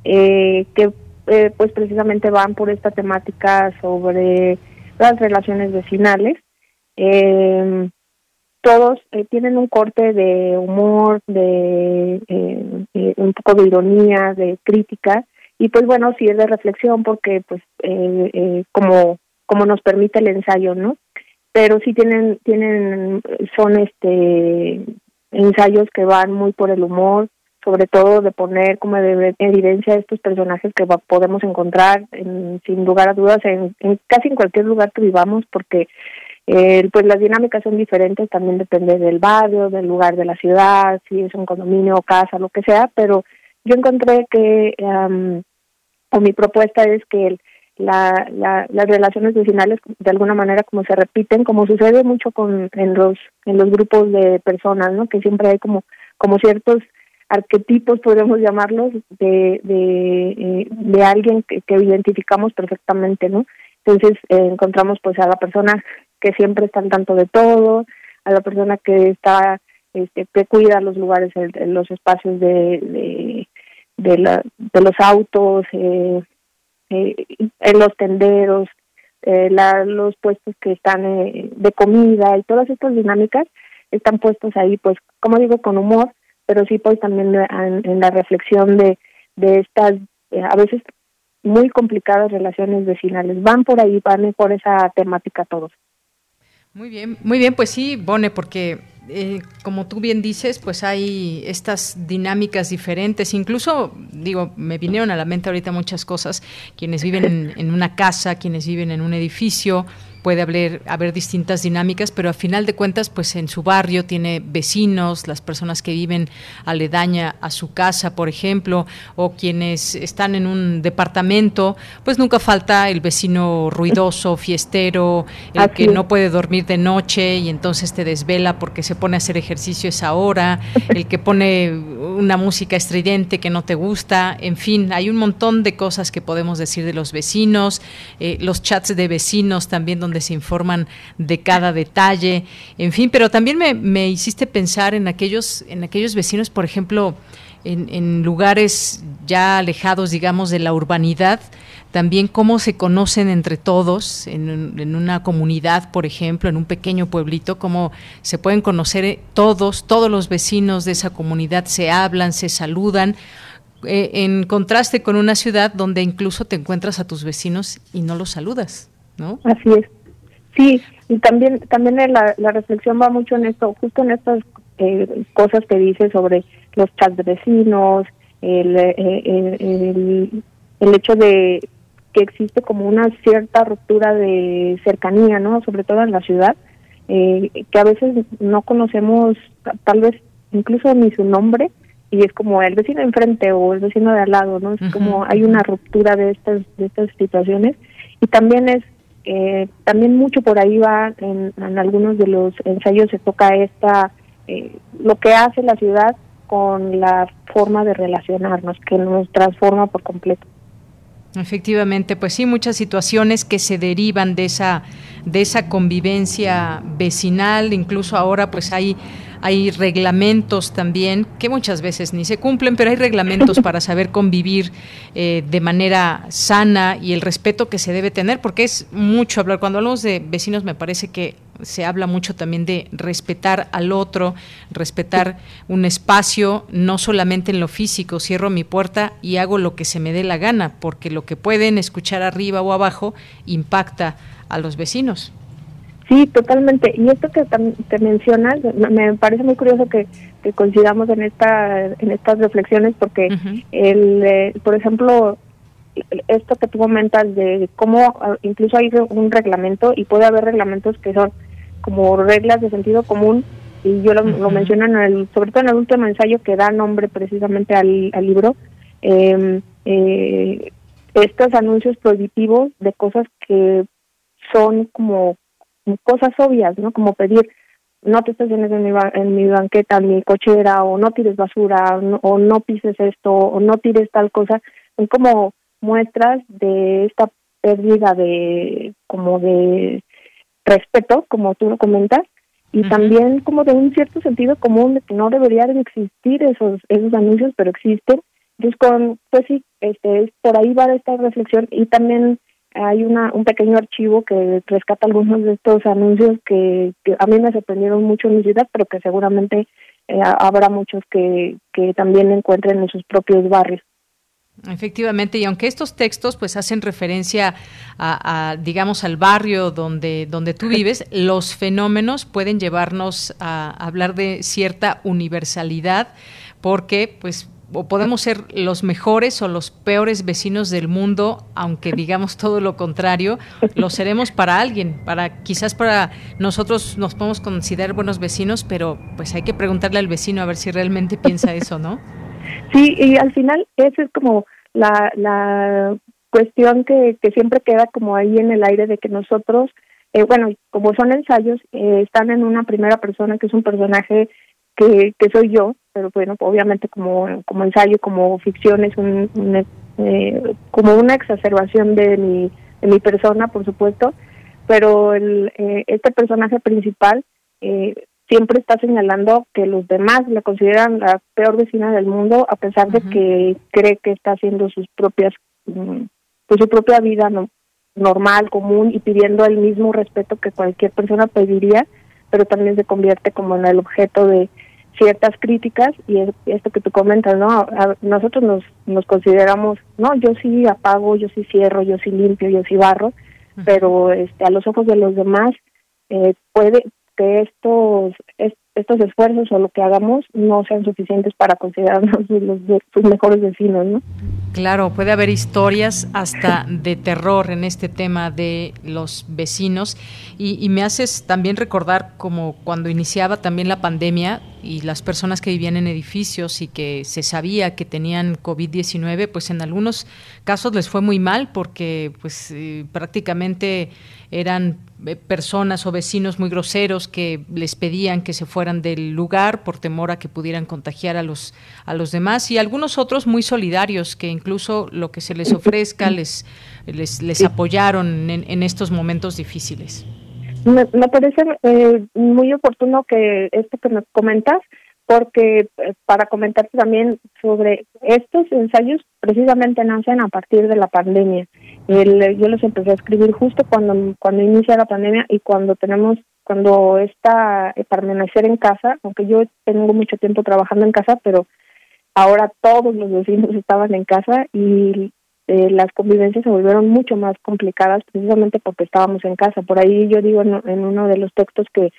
eh, que eh, pues precisamente van por esta temática sobre las relaciones vecinales. Eh, todos eh, tienen un corte de humor, de un poco de ironía, de crítica y pues bueno, sí es de reflexión porque pues como como nos permite el ensayo, ¿no? Pero sí tienen, tienen, son este ensayos que van muy por el humor, sobre todo de poner como de evidencia estos personajes que podemos encontrar en, sin lugar a dudas en, casi en cualquier lugar que vivamos porque eh, pues las dinámicas son diferentes también depende del barrio del lugar de la ciudad si es un condominio o casa lo que sea pero yo encontré que o mi propuesta es que el la, la, las relaciones vecinales de alguna manera como se repiten como sucede mucho con en los en los grupos de personas no que siempre hay como como ciertos arquetipos podemos llamarlos de de, eh, de alguien que, que, identificamos perfectamente no entonces eh, encontramos pues a la persona que siempre está al tanto de todo a la persona que está este que cuida los lugares los espacios de de de, la, de los autos eh, eh, en los tenderos, eh, los puestos que están eh, de comida y todas estas dinámicas están puestos ahí, pues, como digo, con humor, pero sí, pues, también en, la reflexión de, de estas, a veces muy complicadas relaciones vecinales. Van por ahí, van por esa temática todos. Muy bien, muy bien, pues sí, Bone, porque eh, como tú bien dices, pues hay estas dinámicas diferentes. Incluso, digo, me vinieron a la mente ahorita muchas cosas. Quienes viven en, una casa, quienes viven en un edificio, puede haber, haber distintas dinámicas, pero a final de cuentas, pues en su barrio tiene vecinos, las personas que viven aledaña a su casa, por ejemplo, o quienes están en un departamento, pues nunca falta el vecino ruidoso, fiestero, el que no puede dormir de noche y entonces te desvela porque se pone a hacer ejercicio esa hora, el que pone una música estridente que no te gusta, en fin, hay un montón de cosas que podemos decir de los vecinos, eh, los chats de vecinos también donde se informan de cada detalle, en fin, pero también me, hiciste pensar en aquellos, en aquellos vecinos, por ejemplo, en, lugares ya alejados, digamos, de la urbanidad, también cómo se conocen entre todos, en, en, una comunidad, por ejemplo, en un pequeño pueblito, cómo se pueden conocer todos, todos los vecinos de esa comunidad se hablan, se saludan, eh, en contraste con una ciudad donde incluso te encuentras a tus vecinos y no los saludas, ¿no? Así es. Sí, y también también la, la reflexión va mucho en esto, justo en estas eh, cosas que dice sobre los chats de vecinos, el, eh, el, el, hecho de que existe como una cierta ruptura de cercanía, ¿no? Sobre todo en la ciudad, que a veces no conocemos tal vez incluso ni su nombre y es como el vecino de enfrente o el vecino de al lado, ¿no? Es como hay una ruptura de estas de estas situaciones y también es eh, también mucho por ahí va en, algunos de los ensayos se toca esta eh, lo que hace la ciudad con la forma de relacionarnos que nos transforma por completo. Efectivamente, pues sí, muchas situaciones que se derivan de esa de esa convivencia vecinal, incluso ahora pues hay hay reglamentos también que muchas veces ni se cumplen, pero hay reglamentos para saber convivir eh, de manera sana y el respeto que se debe tener, porque es mucho hablar. Cuando hablamos de vecinos me parece que se habla mucho también de respetar al otro, respetar un espacio, no solamente en lo físico, cierro mi puerta y hago lo que se me dé la gana, porque lo que pueden escuchar arriba o abajo impacta a los vecinos. Sí, totalmente. Y esto que te mencionas, me parece muy curioso que, coincidamos en esta en estas reflexiones porque el eh, por ejemplo esto que tú comentas de cómo ah, incluso hay un reglamento y puede haber reglamentos que son como reglas de sentido común y yo lo, menciono en el, sobre todo en el último ensayo que da nombre precisamente al, libro em, eh, estos anuncios prohibitivos de cosas que son como cosas obvias, ¿no? Como pedir no te estaciones en mi, en mi banqueta, en mi cochera, o no tires basura, o no pises esto, o no tires tal cosa, son como muestras de esta pérdida de, como de respeto, como tú lo comentas, y también como de un cierto sentido común de que no deberían existir esos esos anuncios, pero existen. Entonces, con, pues sí, este, por ahí va esta reflexión y también hay una, un pequeño archivo que rescata algunos de estos anuncios que, a mí me sorprendieron mucho en mi ciudad, pero que seguramente eh, habrá muchos que, que también encuentren en sus propios barrios. Efectivamente, y aunque estos textos pues hacen referencia a, digamos al barrio donde donde tú vives, los fenómenos pueden llevarnos a hablar de cierta universalidad porque pues o podemos ser los mejores o los peores vecinos del mundo, aunque digamos todo lo contrario, lo seremos para alguien, para quizás para nosotros nos podemos considerar buenos vecinos, pero pues hay que preguntarle al vecino a ver si realmente piensa eso, ¿no? Sí, y al final esa es como la, la cuestión que, que siempre queda como ahí en el aire de que nosotros, eh, bueno, como son ensayos, eh, están en una primera persona que es un personaje que, que soy yo, pero bueno, obviamente como, como ensayo, como ficción es un, eh, como una exacerbación de mi, de mi persona, por supuesto, pero el, eh, este personaje principal eh, siempre está señalando que los demás la consideran la peor vecina del mundo, a pesar de que cree que está haciendo sus propias, mm, pues su propia vida no, normal, común y pidiendo el mismo respeto que cualquier persona pediría, pero también se convierte como en el objeto de ciertas críticas y esto que tú comentas, ¿no? nosotros nos, nos consideramos, no, yo sí apago, yo sí cierro, yo sí limpio, yo sí barro, pero este, a los ojos de los demás eh, puede que estos estos esfuerzos o lo que hagamos no sean suficientes para considerarnos los, sus mejores vecinos, ¿no? Claro, puede haber historias hasta de terror en este tema de los vecinos y, y, me haces también recordar como cuando iniciaba también la pandemia y las personas que vivían en edificios y que se sabía que tenían COVID-19, pues en algunos casos les fue muy mal porque pues eh, prácticamente eran eh, personas o vecinos muy groseros que les pedían que se fueran del lugar por temor a que pudieran contagiar a los a los demás y algunos otros muy solidarios que incluso lo que se les ofrezca les les, les apoyaron en, en, estos momentos difíciles. Me, me parece eh, muy oportuno que esto que me comentas porque eh, para comentarte también sobre estos ensayos precisamente nacen a partir de la pandemia. Yo los empecé a escribir justo cuando cuando inicia la pandemia y cuando tenemos cuando está eh, permanecer en casa, aunque yo tengo mucho tiempo trabajando en casa, pero ahora todos los vecinos estaban en casa y eh, las convivencias se volvieron mucho más complicadas precisamente porque estábamos en casa. Por ahí yo digo en, en uno de los textos que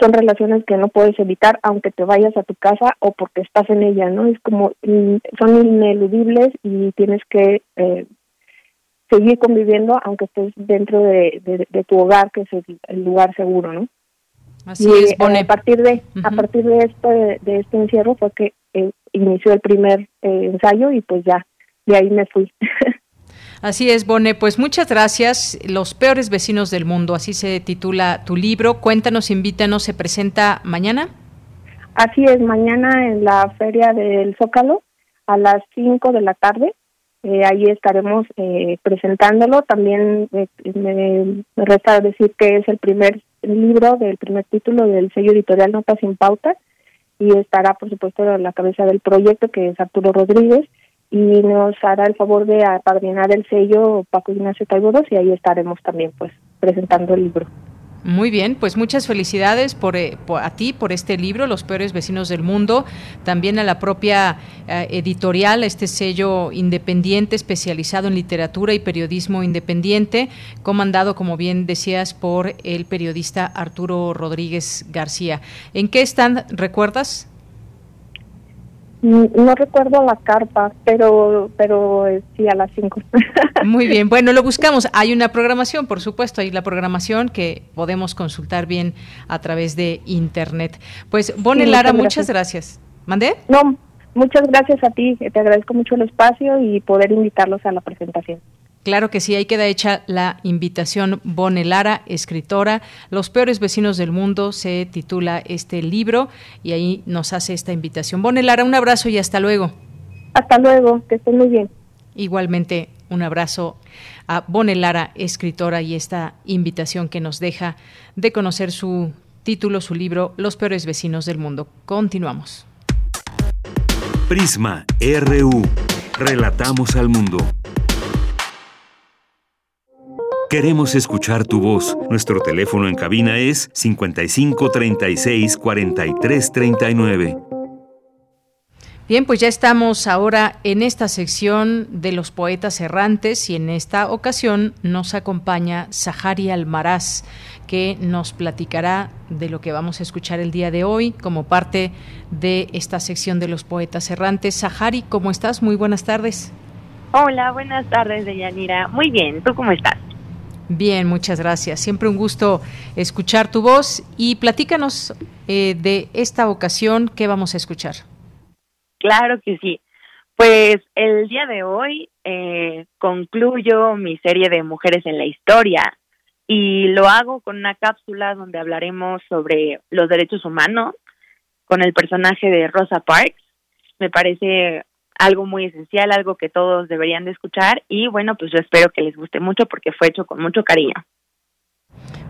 son relaciones que no puedes evitar aunque te vayas a tu casa o porque estás en ella, ¿no? Es como, son ineludibles y tienes que eh, seguir conviviendo aunque estés dentro de, de, tu hogar, que es el, lugar seguro, ¿no? Así es, eh, a partir de a partir de este de este encierro fue que eh, inició el primer ensayo y pues ya de ahí me fui. Así es, Bone. Pues muchas gracias. Los peores vecinos del mundo, así se titula tu libro. Cuéntanos, invítanos, ¿se presenta mañana? Así es, mañana en la Feria del Zócalo a las 5 de la tarde. Eh, ahí estaremos eh, presentándolo. También eh, me, resta decir que es el primer libro del primer título del sello editorial Notas sin Pauta y estará, por supuesto, a la cabeza del proyecto, que es Arturo Rodríguez y nos hará el favor de apadrinar el sello Paco Ignacio y ahí estaremos también pues presentando el libro. Muy bien, pues muchas felicidades por, eh, a ti por este libro, Los peores vecinos del mundo, también a la propia eh, editorial, este sello independiente especializado en literatura y periodismo independiente, comandado, como bien decías, por el periodista Arturo Rodríguez García. ¿En qué están, recuerdas? No recuerdo la carpa, pero pero eh, sí a las 5. Muy bien, bueno, lo buscamos. Hay una programación, por supuesto, hay la programación que podemos consultar bien a través de internet. Pues Bonnie Lara, muchas gracias. ¿Mandé? No, muchas gracias a ti. Te agradezco mucho el espacio y poder invitarlos a la presentación. Claro que sí, ahí queda hecha la invitación. Bone Lara, escritora, Los peores vecinos del mundo, se titula este libro y ahí nos hace esta invitación. Bone Lara, un abrazo y hasta luego. Hasta luego, que estén muy bien. Igualmente, un abrazo a Bone Lara, escritora, y esta invitación que nos deja de conocer su título, su libro, Los peores vecinos del mundo. Continuamos. Prisma, RU. Relatamos al mundo. Queremos escuchar tu voz. Nuestro teléfono en cabina es 55 36 43 39. Bien, pues ya estamos ahora en esta sección de los poetas errantes y en esta ocasión nos acompaña Sahari Almaraz, que nos platicará de lo que vamos a escuchar el día de hoy como parte de esta sección de los poetas errantes. Sahari, ¿cómo estás? Muy buenas tardes. Hola, buenas tardes, Deyanira. Muy bien, ¿tú cómo estás? Bien, muchas gracias. Siempre un gusto escuchar tu voz y platícanos eh, de esta ocasión que vamos a escuchar. Claro que sí. Pues el día de hoy eh, concluyo mi serie de Mujeres en la Historia y lo hago con una cápsula donde hablaremos sobre los derechos humanos con el personaje de Rosa Parks. Me parece algo muy esencial, algo que todos deberían de escuchar y bueno, pues yo espero que les guste mucho porque fue hecho con mucho cariño.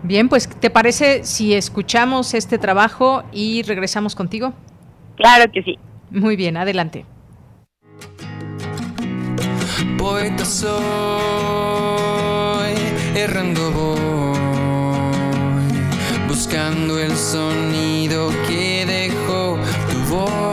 Bien, pues ¿te parece si escuchamos este trabajo y regresamos contigo? Claro que sí. Muy bien, adelante. Poeta soy, errando voy, buscando el sonido que dejó tu voz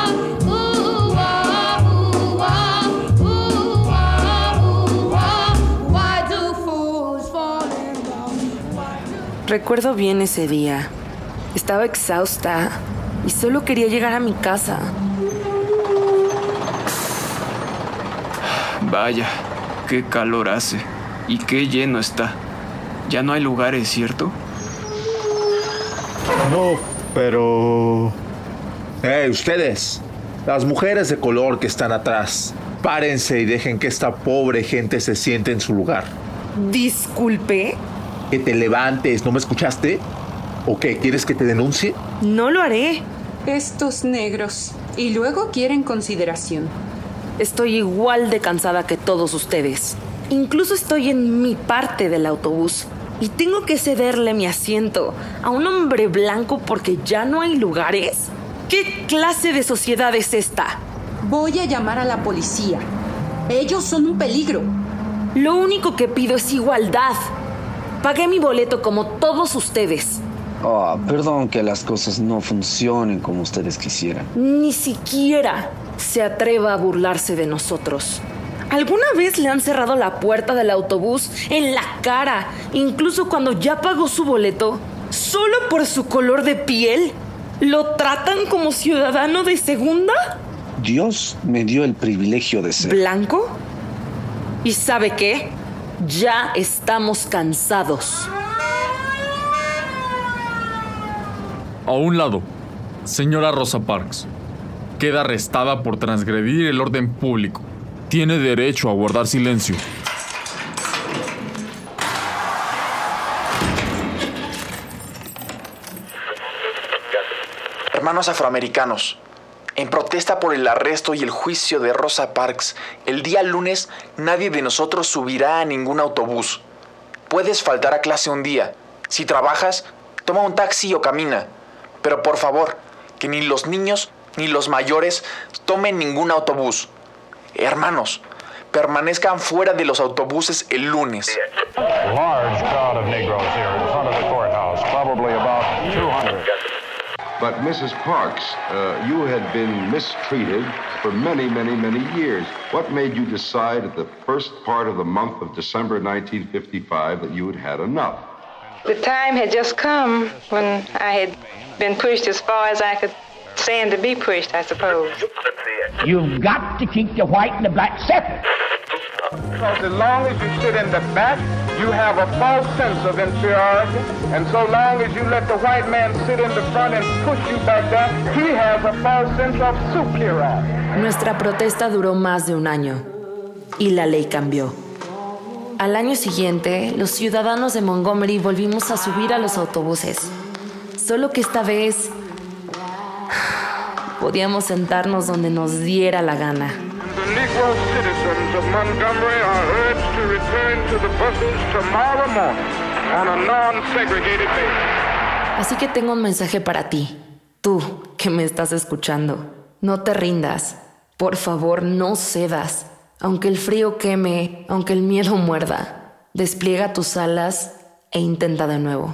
Recuerdo bien ese día. Estaba exhausta y solo quería llegar a mi casa. Vaya, qué calor hace y qué lleno está. Ya no hay lugares, ¿cierto? No, pero... Eh, ustedes, las mujeres de color que están atrás, párense y dejen que esta pobre gente se siente en su lugar. Disculpe. Que te levantes, ¿no me escuchaste? ¿O qué? ¿Quieres que te denuncie? No lo haré. Estos negros. Y luego quieren consideración. Estoy igual de cansada que todos ustedes. Incluso estoy en mi parte del autobús y tengo que cederle mi asiento a un hombre blanco porque ya no hay lugares. ¿Qué clase de sociedad es esta? Voy a llamar a la policía. Ellos son un peligro. Lo único que pido es igualdad. Pagué mi boleto como todos ustedes. Oh, perdón que las cosas no funcionen como ustedes quisieran. Ni siquiera se atreva a burlarse de nosotros. ¿Alguna vez le han cerrado la puerta del autobús en la cara, incluso cuando ya pagó su boleto, solo por su color de piel? ¿Lo tratan como ciudadano de segunda? Dios me dio el privilegio de ser. ¿Blanco? ¿Y sabe qué? Ya estamos cansados. A un lado, señora Rosa Parks. Queda arrestada por transgredir el orden público. Tiene derecho a guardar silencio. Hermanos afroamericanos, en protesta por el arresto y el juicio de Rosa Parks, el día lunes nadie de nosotros subirá a ningún autobús. Puedes faltar a clase un día. Si trabajas, toma un taxi o camina. Pero por favor, que ni los niños ni los mayores tomen ningún autobús. Hermanos, permanezcan fuera de los autobuses el lunes. Large crowd of Negroes here in front of the courthouse, probably about 200. But Mrs. Parks, uh, you had been mistreated for many, many, many years. What made you decide at the first part of the month of December 1955 that you had had enough? The time had just come when I had been pushed as far as I could stand to be pushed, I suppose. You've got to keep the white and the black separate. Because as long as you sit in the back, you have a false sense of inferiority. And so long as you let the white man sit in the front and push you back down, he has a false sense of superiority. Nuestra protesta duró más de un año y la ley cambió. Al año siguiente, los ciudadanos de Montgomery volvimos a subir a los autobuses. Solo que esta vez podíamos sentarnos donde nos diera la gana. Negro citizens of Montgomery are urged to return to the buses tomorrow morning on a non-segregated basis. Así que tengo un mensaje para ti, tú que me estás escuchando. No te rindas. Por favor, no cedas. Aunque el frío queme, aunque el miedo muerda, despliega tus alas e intenta de nuevo.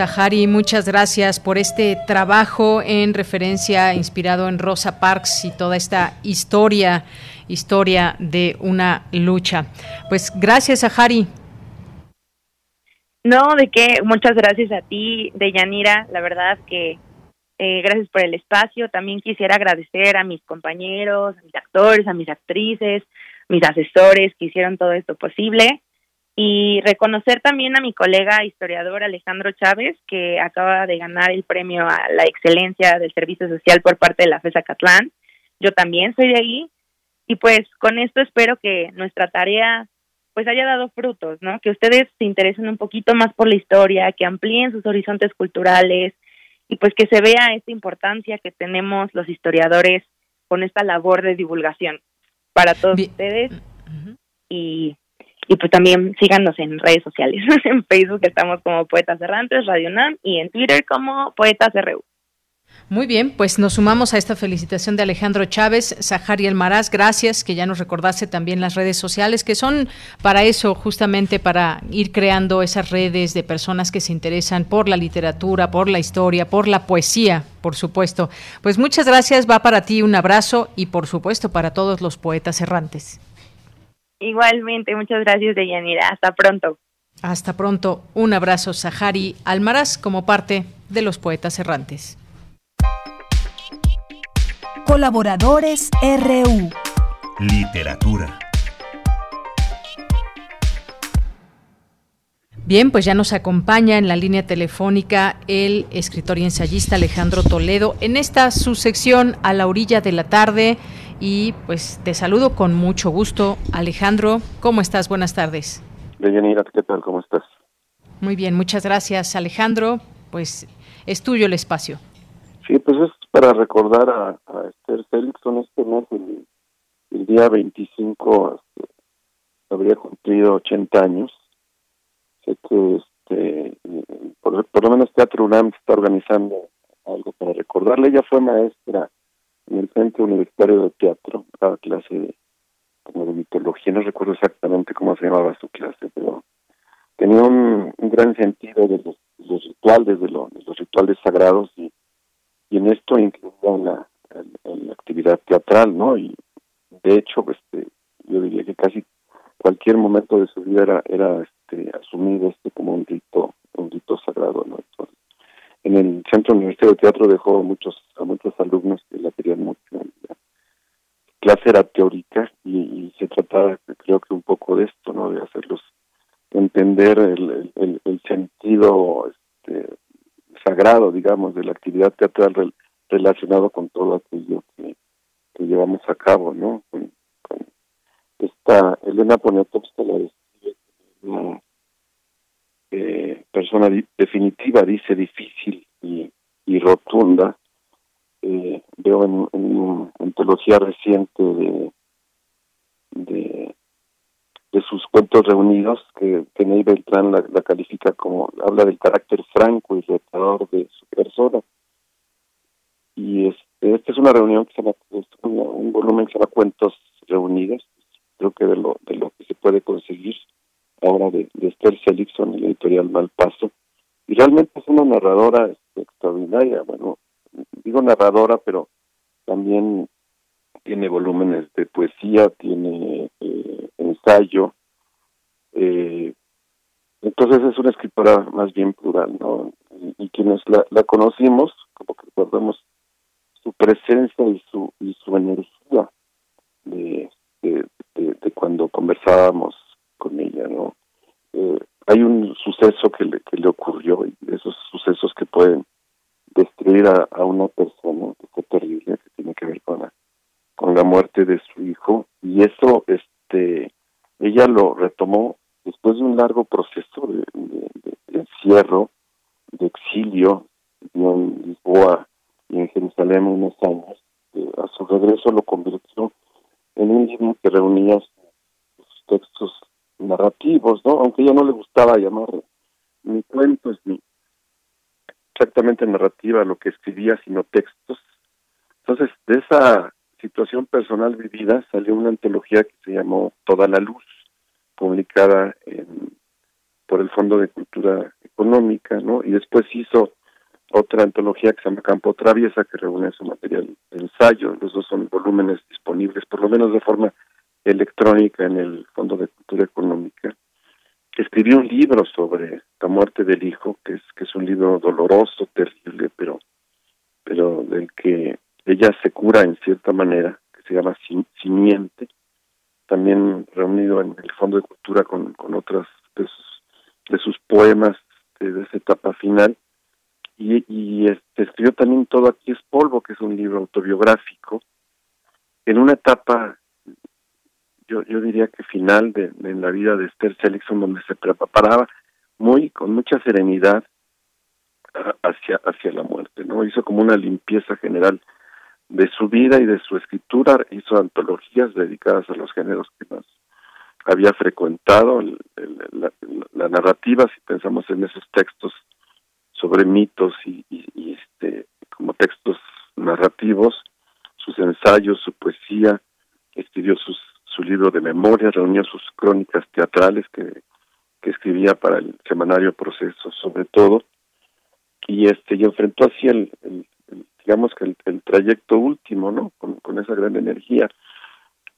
Sahari, muchas gracias por este trabajo en referencia inspirado en Rosa Parks y toda esta historia, historia de una lucha. Pues gracias, Sahari. No, de qué, muchas gracias a ti, Deyanira, la verdad que eh, gracias por el espacio. También quisiera agradecer a mis compañeros, a mis actores, a mis actrices, mis asesores que hicieron todo esto posible. Y reconocer también a mi colega historiador Alejandro Chávez, que acaba de ganar el premio a la excelencia del servicio social por parte de la FESA Catlán. Yo también soy de ahí. Y pues con esto espero que nuestra tarea pues haya dado frutos, ¿no? Que ustedes se interesen un poquito más por la historia, que amplíen sus horizontes culturales y pues que se vea esta importancia que tenemos los historiadores con esta labor de divulgación para todos ustedes y, y pues también síganos en redes sociales, en Facebook estamos como Poetas Errantes, Radio NAM y en Twitter como Poetas RU. Muy bien, pues nos sumamos a esta felicitación de Alejandro Chávez, Sahari Almaraz, gracias, que ya nos recordase también las redes sociales, que son para eso, justamente para ir creando esas redes de personas que se interesan por la literatura, por la historia, por la poesía, por supuesto. Pues muchas gracias, va para ti un abrazo y por supuesto para todos los poetas errantes. Igualmente, muchas gracias, Deyanira. Hasta pronto. Hasta pronto. Un abrazo, Sahari Almaraz, como parte de los poetas errantes. Colaboradores RU. Literatura. Bien, pues ya nos acompaña en la línea telefónica el escritor y ensayista Alejandro Toledo en esta su sección a la orilla de la tarde y pues te saludo con mucho gusto. Alejandro, ¿cómo estás? Buenas tardes. Deyanira, ¿qué tal? ¿Cómo estás? Muy bien, muchas gracias Alejandro. Pues es tuyo el espacio. Sí, pues es para recordar a, a Esther Seligson este mes, el, el día 25, este, habría cumplido 80 años. Sé que este, por, por lo menos Teatro UNAM está organizando algo para recordarle. Ella fue maestra en el Centro Universitario de Teatro, daba clase de, como de mitología, no recuerdo exactamente cómo se llamaba su clase, pero tenía un, gran sentido de los, los rituales, de, lo, de los rituales sagrados y y en esto incluía la, la, actividad teatral, ¿no? Y de hecho, este, yo diría que casi cualquier momento de su vida era, era este, asumido este como un rito, un rito sagrado, ¿no? Entonces, en el Centro Universitario de Teatro dejó muchos, a muchos alumnos que la querían mucho. La clase era teórica y, se trataba, creo que un poco de esto, ¿no? De hacerlos entender el, sentido este, sagrado, digamos, de la actividad teatral relacionado con todo aquello que, llevamos a cabo, ¿no? Con esta Elena Poniatowska la describe una eh, persona definitiva, dice difícil y, y rotunda. Eh, veo en, una antología reciente de, de sus cuentos reunidos, que, que Ney Beltrán la, la, califica como, habla del carácter franco y retador de su persona. Y este, esta es una reunión que se llama, un volumen que se llama Cuentos Reunidos, creo que de lo, de lo que se puede conseguir ahora de, de Esther Seligson, el editorial Malpaso. Y realmente es una narradora este, extraordinaria, bueno, digo narradora, pero también tiene volúmenes de poesía, tiene eh, ensayo. Eh, entonces es una escritora más bien plural, ¿no? Y, quienes la, la, conocimos, como que recordamos su presencia y su y su energía de, de cuando conversábamos con ella, ¿no? Eh, hay un suceso que le, que le ocurrió, y esos sucesos que pueden destruir a, a una persona, que fue terrible, que tiene que ver con la con la muerte de su hijo y eso este ella lo retomó después de un largo proceso de, de, encierro de exilio en Lisboa y en Jerusalén unos años eh, a su regreso lo convirtió en un libro que reunía sus textos narrativos no aunque ella no le gustaba llamar ni cuentos ni exactamente narrativa lo que escribía sino textos entonces de esa situación personal vivida salió una antología que se llamó Toda la Luz, publicada en, por el Fondo de Cultura Económica, ¿no? Y después hizo otra antología que se llama Campo Traviesa, que reúne su material de ensayo. Los dos son volúmenes disponibles, por lo menos de forma electrónica, en el Fondo de Cultura Económica. Escribió un libro sobre la muerte del hijo, que es que es un libro doloroso, terrible, pero pero del que ella se cura en cierta manera, que se llama Simiente, también reunido en el Fondo de Cultura con, con otras de sus, de sus poemas de, esa etapa final. Y, y este, escribió también Todo aquí es polvo, que es un libro autobiográfico, en una etapa, yo, yo diría que final de, la vida de Esther Seligson, donde se preparaba muy, con mucha serenidad hacia, hacia la muerte, ¿no? Hizo como una limpieza general de su vida y de su escritura, hizo antologías dedicadas a los géneros que más había frecuentado, la, narrativa, si pensamos en esos textos sobre mitos y, este, como textos narrativos, sus ensayos, su poesía, escribió sus, su libro de memoria, reunió sus crónicas teatrales que, que escribía para el semanario Proceso sobre todo, y este y enfrentó así el, digamos que el, trayecto último, ¿no? Con, esa gran energía.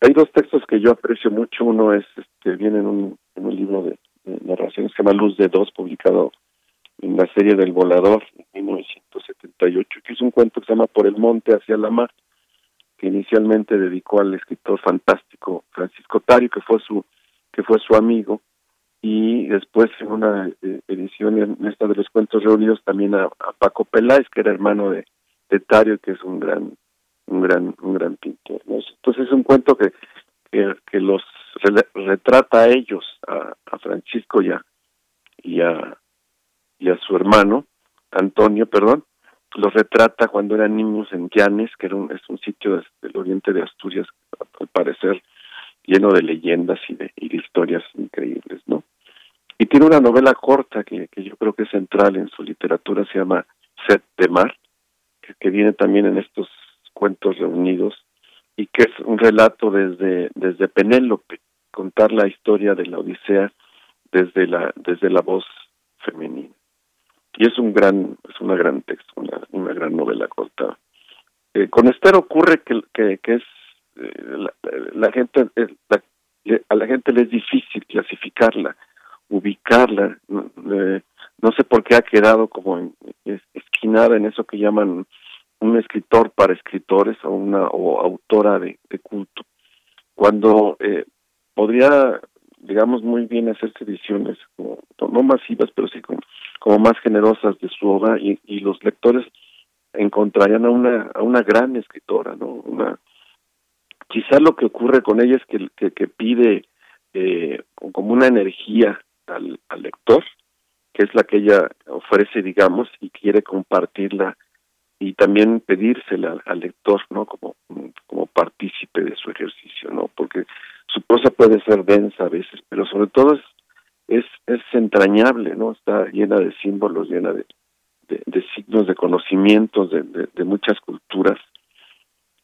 Hay dos textos que yo aprecio mucho. Uno es, este, viene en un, en un libro de, narraciones que se llama Luz de Dos, publicado en la serie del Volador, en 1978, que es un cuento que se llama Por el Monte hacia la Mar, que inicialmente dedicó al escritor fantástico Francisco Tario, que fue su, que fue su amigo, y después en una eh, edición en esta de los cuentos reunidos también a, Paco Peláez, que era hermano de, de Tario, que es un gran un gran un gran pintor entonces es un cuento que que, los retrata a ellos a, a Francisco y a, y a y a su hermano Antonio perdón los retrata cuando eran niños en Llanes que era un, es un sitio del oriente de Asturias al parecer lleno de leyendas y de, y de historias increíbles no y tiene una novela corta que, que yo creo que es central en su literatura se llama Set de Mar que, viene también en estos cuentos reunidos y que es un relato desde desde Penélope contar la historia de la Odisea desde la desde la voz femenina y es un gran es una gran texto una, una gran novela corta. Eh, con Esther ocurre que que, que es eh, la, gente eh, a la gente le es difícil clasificarla ubicarla no sé por qué ha quedado como esquinada en eso que llaman un escritor para escritores o una o autora de, culto. Cuando podría digamos muy bien hacerse ediciones como, no masivas pero sí como, más generosas de su obra y, los lectores encontrarían a una a una gran escritora no una quizá lo que ocurre con ella es que, que, que pide eh, como una energía al lector que es la que ella ofrece, digamos, y quiere compartirla y también pedírsela al, lector, ¿no? Como, como partícipe de su ejercicio, ¿no? Porque su prosa puede ser densa a veces, pero sobre todo es, es, entrañable, ¿no? Está llena de símbolos, llena de, de, signos, de conocimientos de, de, muchas culturas.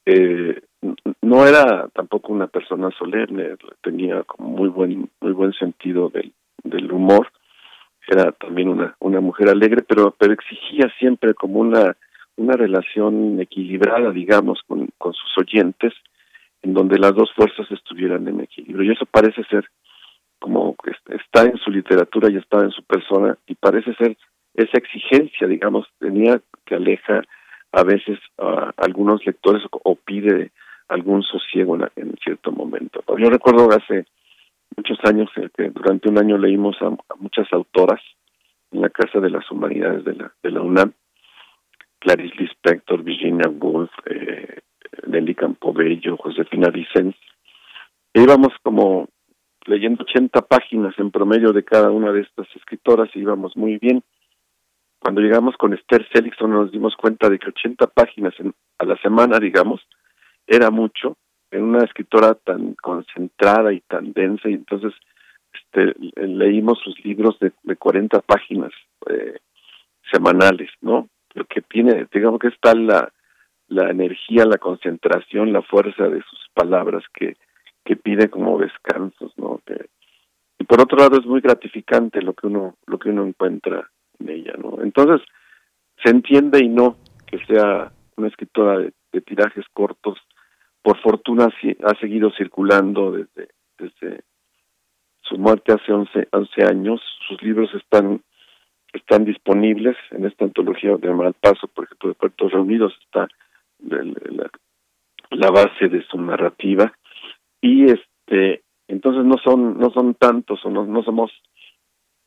Eh, no era tampoco una persona solemne, tenía como muy buen, muy buen sentido del, del humor era también una, una mujer alegre, pero, pero exigía siempre como una, una relación equilibrada, digamos, con, con sus oyentes, en donde las dos fuerzas estuvieran en equilibrio. Y eso parece ser como está en su literatura y está en su persona, y parece ser esa exigencia, digamos, tenía que aleja a veces a algunos lectores o, pide algún sosiego en, en, cierto momento. Yo recuerdo hace muchos años eh, que durante un año leímos a, muchas autoras en la Casa de las Humanidades de la, de la UNAM, Clarice Lispector, Virginia Woolf, eh, Nelly Campobello, Josefina Vicens. E íbamos como leyendo 80 páginas en promedio de cada una de estas escritoras y íbamos muy bien. Cuando llegamos con Esther Seligson nos dimos cuenta de que 80 páginas a la semana, digamos, era mucho en una escritora tan concentrada y tan densa y entonces este leímos sus libros de, de 40 páginas eh, semanales, ¿no? Lo que tiene, digamos que está la la energía, la concentración, la fuerza de sus palabras que que pide como descansos, ¿no? Que, y por otro lado es muy gratificante lo que uno lo que uno encuentra en ella, ¿no? Entonces se entiende y no que sea una escritora de tirajes cortos por fortuna ha seguido circulando desde, desde su muerte hace 11, 11 años. Sus libros están están disponibles en esta antología de Malpaso, por ejemplo, de Puertos Reunidos está la, la, base de su narrativa. Y este entonces no son no son tantos o no, no somos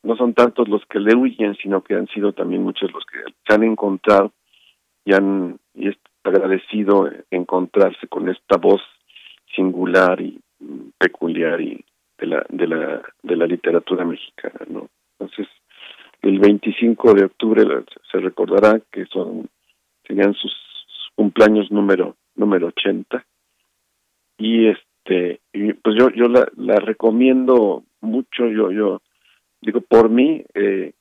no son tantos los que le huyen sino que han sido también muchos los que se han encontrado y han y es agradecido encontrarse con esta voz singular y peculiar y de la de la de la literatura mexicana no entonces el 25 de octubre se recordará que son serían sus cumpleaños número número 80 y este y pues yo yo la, la recomiendo mucho yo yo digo por mí eh,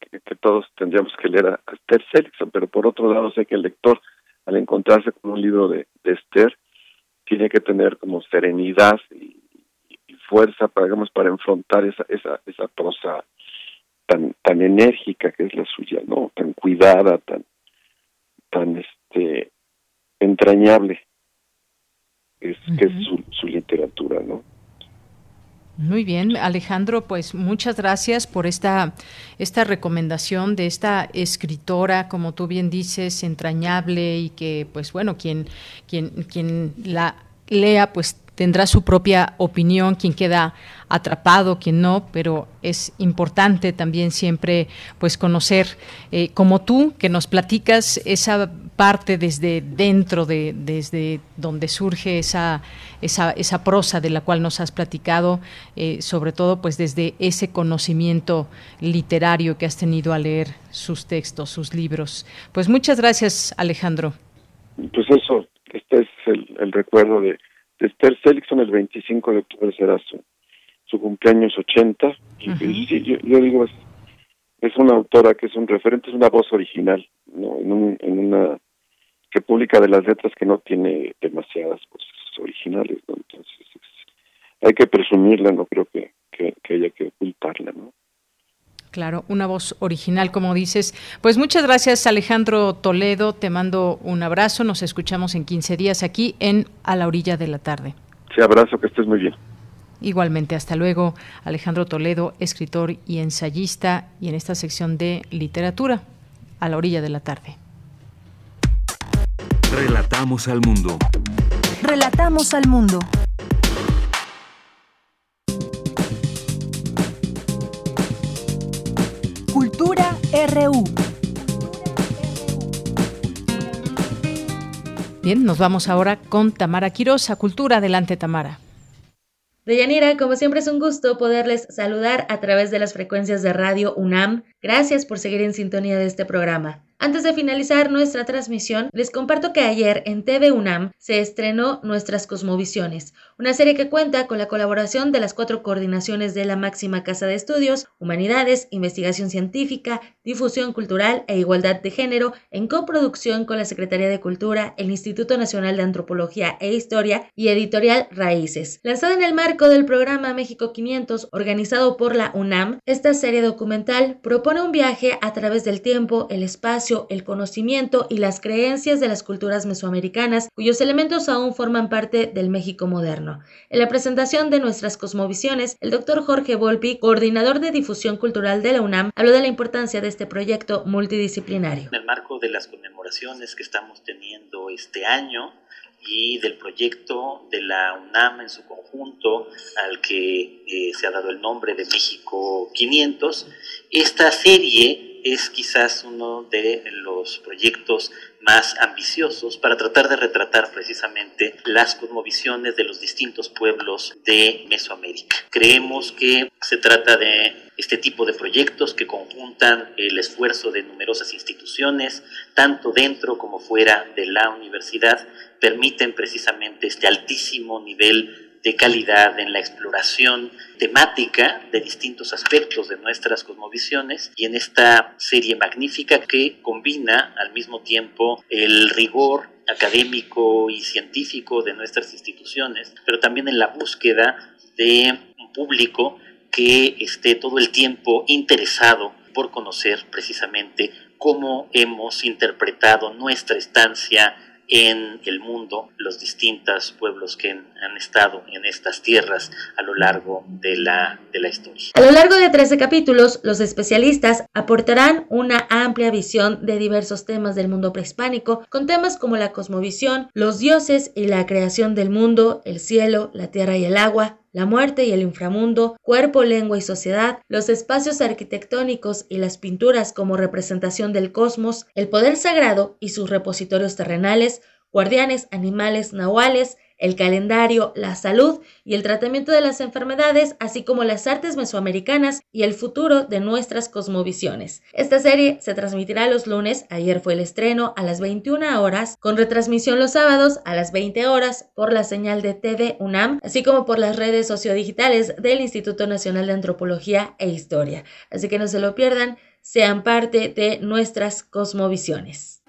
que, todos tendríamos que leer a, Esther Seligson pero por otro lado sé que el lector al encontrarse con un libro de, de Esther tiene que tener como serenidad y, fuerza para digamos para enfrentar esa esa esa prosa tan tan enérgica que es la suya no tan cuidada tan tan este entrañable. Es, que es su, literatura, ¿no? Muy bien, Alejandro, pues muchas gracias por esta, esta recomendación de esta escritora, como tú bien dices, entrañable y que, pues bueno, quien, quien, quien la lea, pues tendrá su propia opinión, quien queda atrapado, quien no, pero es importante también siempre pues conocer eh, como tú que nos platicas esa parte desde dentro de desde donde surge esa esa, esa prosa de la cual nos has platicado, eh, sobre todo pues desde ese conocimiento literario que has tenido al leer sus textos, sus libros. Pues muchas gracias, Alejandro. Pues eso, este es el recuerdo de Esther Seligson el 25 de octubre será su, su cumpleaños 80 y sí, yo, digo es, es una autora que es un referente, es una voz original, ¿no? En, un, en una república de las letras que no tiene demasiadas voces originales, ¿no? Entonces hay que presumirla, no creo que, que, que haya que ocultarla, ¿no? Claro, una voz original, como dices. Pues muchas gracias, Alejandro Toledo. Te mando un abrazo. Nos escuchamos en 15 días aquí en A la Orilla de la Tarde. Sí, abrazo, que estés muy bien. Igualmente, hasta luego, Alejandro Toledo, escritor y ensayista, y en esta sección de literatura, A la Orilla de la Tarde. Relatamos al mundo. Relatamos al mundo. RU. Bien, nos vamos ahora con Tamara Quiroz Cultura. Adelante, Tamara. Deyanira, como siempre es un gusto poderles saludar a través de las frecuencias de Radio UNAM. Gracias por seguir en sintonía de este programa. Antes de finalizar nuestra transmisión, les comparto que ayer en TV UNAM se estrenó Nuestras Cosmovisiones, una serie que cuenta con la colaboración de las cuatro coordinaciones de la máxima casa de estudios, Humanidades, Investigación Científica, Difusión Cultural e Igualdad de Género, en coproducción con la Secretaría de Cultura, el Instituto Nacional de Antropología e Historia y Editorial Raíces. Lanzada en el marco del programa México 500, organizado por la UNAM, esta serie documental propone un viaje a través del tiempo, el espacio, el conocimiento y las creencias de las culturas mesoamericanas, cuyos elementos aún forman parte del México moderno. En la presentación de nuestras cosmovisiones, el doctor Jorge Volpi, coordinador de difusión cultural de la UNAM, habló de la importancia de este proyecto multidisciplinario. En el marco de las conmemoraciones que estamos teniendo este año, y del proyecto de la UNAM en su conjunto, al que eh, se ha dado el nombre de México 500. Esta serie es quizás uno de los proyectos más ambiciosos para tratar de retratar precisamente las cosmovisiones de los distintos pueblos de Mesoamérica. Creemos que se trata de este tipo de proyectos que conjuntan el esfuerzo de numerosas instituciones, tanto dentro como fuera de la universidad, permiten precisamente este altísimo nivel de calidad en la exploración temática de distintos aspectos de nuestras cosmovisiones y en esta serie magnífica que combina al mismo tiempo el rigor académico y científico de nuestras instituciones, pero también en la búsqueda de un público que esté todo el tiempo interesado por conocer precisamente cómo hemos interpretado nuestra estancia en el mundo los distintos pueblos que han estado en estas tierras a lo largo de la, de la historia. A lo largo de 13 capítulos, los especialistas aportarán una amplia visión de diversos temas del mundo prehispánico, con temas como la cosmovisión, los dioses y la creación del mundo, el cielo, la tierra y el agua, la muerte y el inframundo, cuerpo, lengua y sociedad, los espacios arquitectónicos y las pinturas como representación del cosmos, el poder sagrado y sus repositorios terrenales, guardianes, animales, nahuales, el calendario, la salud y el tratamiento de las enfermedades, así como las artes mesoamericanas y el futuro de nuestras cosmovisiones. Esta serie se transmitirá los lunes, ayer fue el estreno, a las 21 horas, con retransmisión los sábados a las 20 horas por la señal de TV UNAM, así como por las redes sociodigitales del Instituto Nacional de Antropología e Historia. Así que no se lo pierdan, sean parte de nuestras cosmovisiones.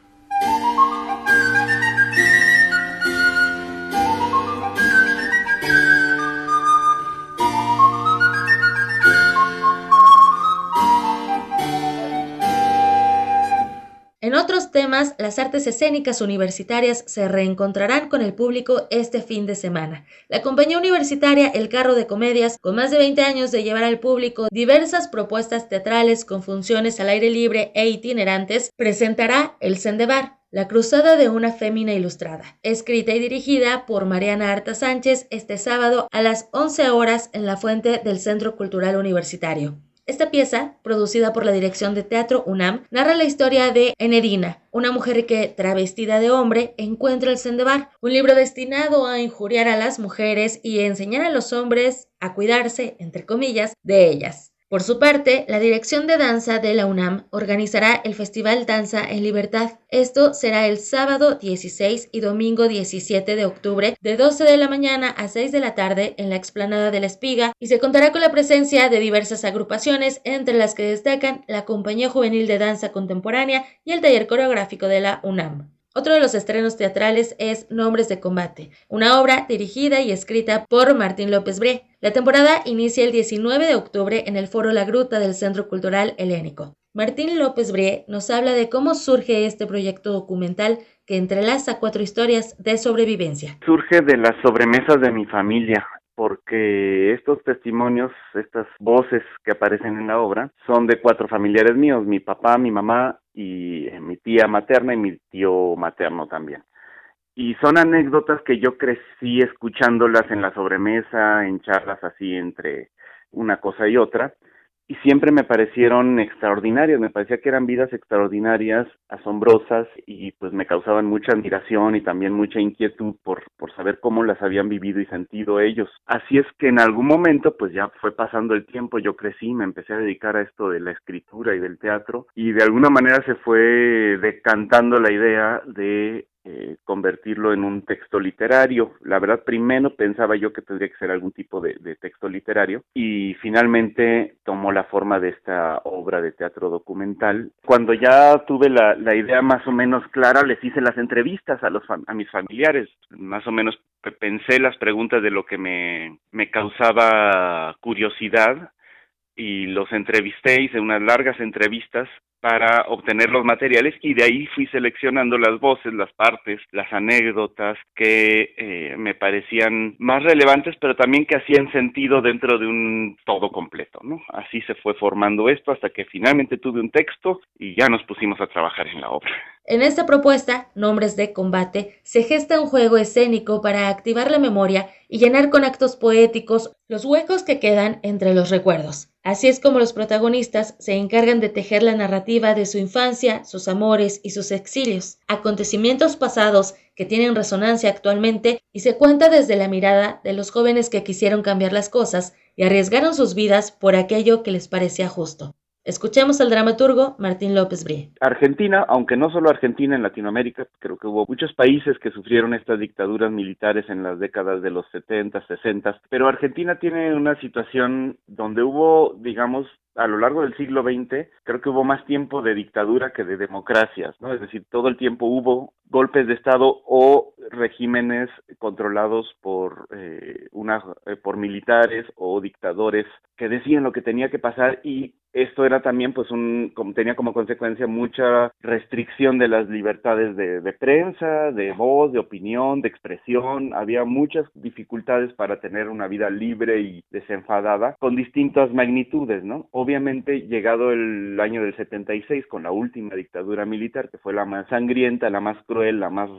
En otros temas, las artes escénicas universitarias se reencontrarán con el público este fin de semana. La compañía universitaria El Carro de Comedias, con más de 20 años de llevar al público diversas propuestas teatrales con funciones al aire libre e itinerantes, presentará El Sendebar, la Cruzada de una Fémina Ilustrada, escrita y dirigida por Mariana Arta Sánchez este sábado a las 11 horas en la fuente del Centro Cultural Universitario. Esta pieza, producida por la Dirección de Teatro UNAM, narra la historia de Enedina, una mujer que, travestida de hombre, encuentra el Sendebar, un libro destinado a injuriar a las mujeres y enseñar a los hombres a cuidarse, entre comillas, de ellas. Por su parte, la Dirección de Danza de la UNAM organizará el Festival Danza en Libertad. Esto será el sábado 16 y domingo 17 de octubre de 12 de la mañana a 6 de la tarde en la explanada de la Espiga y se contará con la presencia de diversas agrupaciones, entre las que destacan la Compañía Juvenil de Danza Contemporánea y el Taller Coreográfico de la UNAM. Otro de los estrenos teatrales es Nombres de Combate, una obra dirigida y escrita por Martín López Bre. La temporada inicia el 19 de octubre en el Foro La Gruta del Centro Cultural Helénico. Martín López Bre nos habla de cómo surge este proyecto documental que entrelaza cuatro historias de sobrevivencia. Surge de las sobremesas de mi familia porque estos testimonios, estas voces que aparecen en la obra, son de cuatro familiares míos, mi papá, mi mamá y eh, mi tía materna y mi tío materno también. Y son anécdotas que yo crecí escuchándolas en la sobremesa, en charlas así entre una cosa y otra, y siempre me parecieron extraordinarias, me parecía que eran vidas extraordinarias, asombrosas y pues me causaban mucha admiración y también mucha inquietud por, por saber cómo las habían vivido y sentido ellos. Así es que en algún momento pues ya fue pasando el tiempo, yo crecí, me empecé a dedicar a esto de la escritura y del teatro y de alguna manera se fue decantando la idea de eh, convertirlo en un texto literario. La verdad, primero pensaba yo que tendría que ser algún tipo de, texto literario y finalmente tomó la forma de esta obra de teatro documental. Cuando ya tuve la, idea más o menos clara, les hice las entrevistas a, los, a mis familiares, más o menos pensé las preguntas de lo que me causaba curiosidad y los entrevisté, hice unas largas entrevistas para obtener los materiales y de ahí fui seleccionando las voces, las partes, las anécdotas que eh, me parecían más relevantes, pero también que hacían sentido dentro de un todo completo, ¿no? Así se fue formando esto hasta que finalmente tuve un texto y ya nos pusimos a trabajar en la obra. En esta propuesta, Nombres de Combate, se gesta un juego escénico para activar la memoria y llenar con actos poéticos los huecos que quedan entre los recuerdos. Así es como los protagonistas se encargan de tejer la narrativa de su infancia, sus amores y sus exilios, acontecimientos pasados que tienen resonancia actualmente y se cuenta desde la mirada de los jóvenes que quisieron cambiar las cosas y arriesgaron sus vidas por aquello que les parecía justo. Escuchemos al dramaturgo Martín López Brie. Argentina, aunque no solo Argentina en Latinoamérica, creo que hubo muchos países que sufrieron estas dictaduras militares en las décadas de los 70, 60, pero Argentina tiene una situación donde hubo, digamos, a lo largo del siglo XX, creo que hubo más tiempo de dictadura que de democracias, ¿no? Es decir, todo el tiempo hubo golpes de Estado o regímenes controlados por eh, una eh, por militares o dictadores que decían lo que tenía que pasar y esto era también pues un como, tenía como consecuencia mucha restricción de las libertades de, de, prensa, de voz, de opinión, de expresión, había muchas dificultades para tener una vida libre y desenfadada con distintas magnitudes, ¿no? Obviamente, llegado el año del 76, con la última dictadura militar, que fue la más sangrienta, la más cruel, la más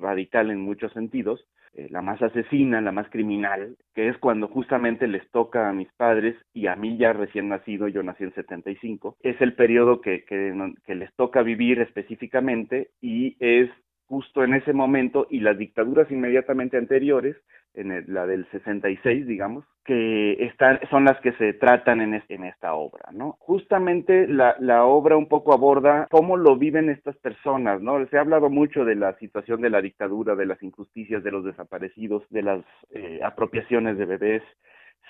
radical en muchos sentidos, eh, la más asesina, la más criminal, que es cuando justamente les toca a mis padres y a mí ya recién nacido, yo nací en 75, es el periodo que, les toca vivir específicamente y es justo en ese momento y las dictaduras inmediatamente anteriores, en la del 66, digamos, que están, son las que se tratan en, en esta obra, ¿no? Justamente la, la, obra un poco aborda cómo lo viven estas personas, ¿no? Se ha hablado mucho de la situación de la dictadura, de las injusticias, de los desaparecidos, de las eh, apropiaciones de bebés,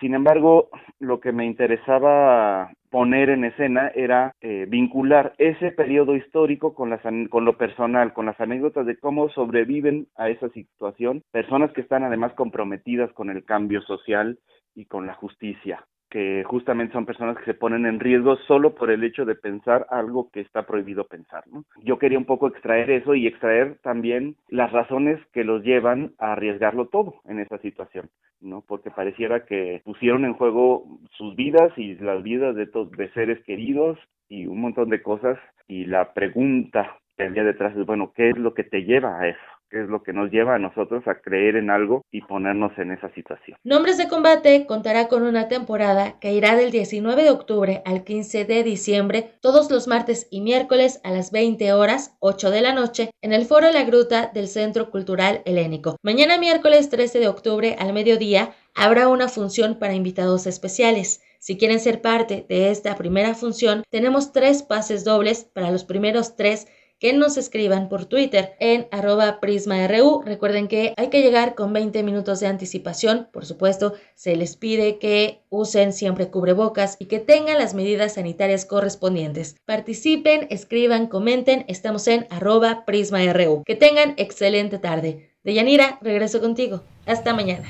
sin embargo, lo que me interesaba poner en escena era eh, vincular ese periodo histórico con, las, con lo personal, con las anécdotas de cómo sobreviven a esa situación personas que están además comprometidas con el cambio social y con la justicia que justamente son personas que se ponen en riesgo solo por el hecho de pensar algo que está prohibido pensar. ¿no? Yo quería un poco extraer eso y extraer también las razones que los llevan a arriesgarlo todo en esa situación, ¿no? Porque pareciera que pusieron en juego sus vidas y las vidas de, de seres queridos y un montón de cosas y la pregunta que había detrás es, bueno, ¿qué es lo que te lleva a eso? Es lo que nos lleva a nosotros a creer en algo y ponernos en esa situación. Nombres de Combate contará con una temporada que irá del 19 de octubre al 15 de diciembre, todos los martes y miércoles a las 20 horas, 8 de la noche, en el Foro La Gruta del Centro Cultural Helénico. Mañana miércoles 13 de octubre al mediodía habrá una función para invitados especiales. Si quieren ser parte de esta primera función, tenemos tres pases dobles para los primeros tres que nos escriban por Twitter en arroba prisma.ru. Recuerden que hay que llegar con 20 minutos de anticipación. Por supuesto, se les pide que usen siempre cubrebocas y que tengan las medidas sanitarias correspondientes. Participen, escriban, comenten. Estamos en arroba prisma.ru. Que tengan excelente tarde. Deyanira, regreso contigo. Hasta mañana.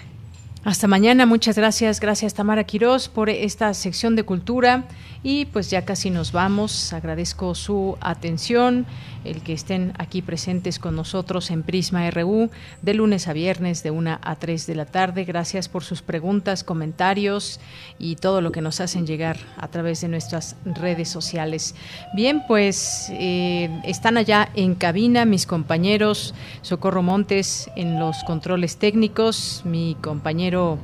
Hasta mañana, muchas gracias. Gracias Tamara Quirós por esta sección de cultura. Y pues ya casi nos vamos. Agradezco su atención, el que estén aquí presentes con nosotros en Prisma RU de lunes a viernes de 1 a 3 de la tarde. Gracias por sus preguntas, comentarios y todo lo que nos hacen llegar a través de nuestras redes sociales. Bien, pues eh, están allá en cabina mis compañeros Socorro Montes en los controles técnicos, mi compañero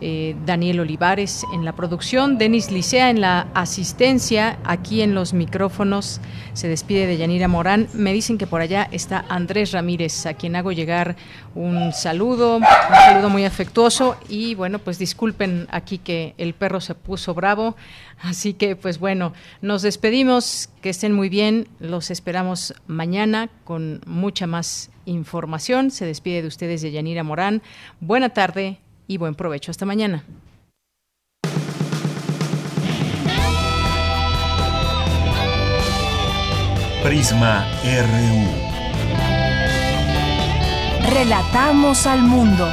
eh, Daniel Olivares en la producción, Denis Licea en la asistencia, aquí en los micrófonos se despide de Yanira Morán. Me dicen que por allá está Andrés Ramírez, a quien hago llegar un saludo, un saludo muy afectuoso y bueno, pues disculpen aquí que el perro se puso bravo, así que pues bueno, nos despedimos, que estén muy bien, los esperamos mañana con mucha más información. Se despide de ustedes de Yanira Morán. Buena tarde y buen provecho. Hasta mañana. Prisma RU. Relatamos al mundo.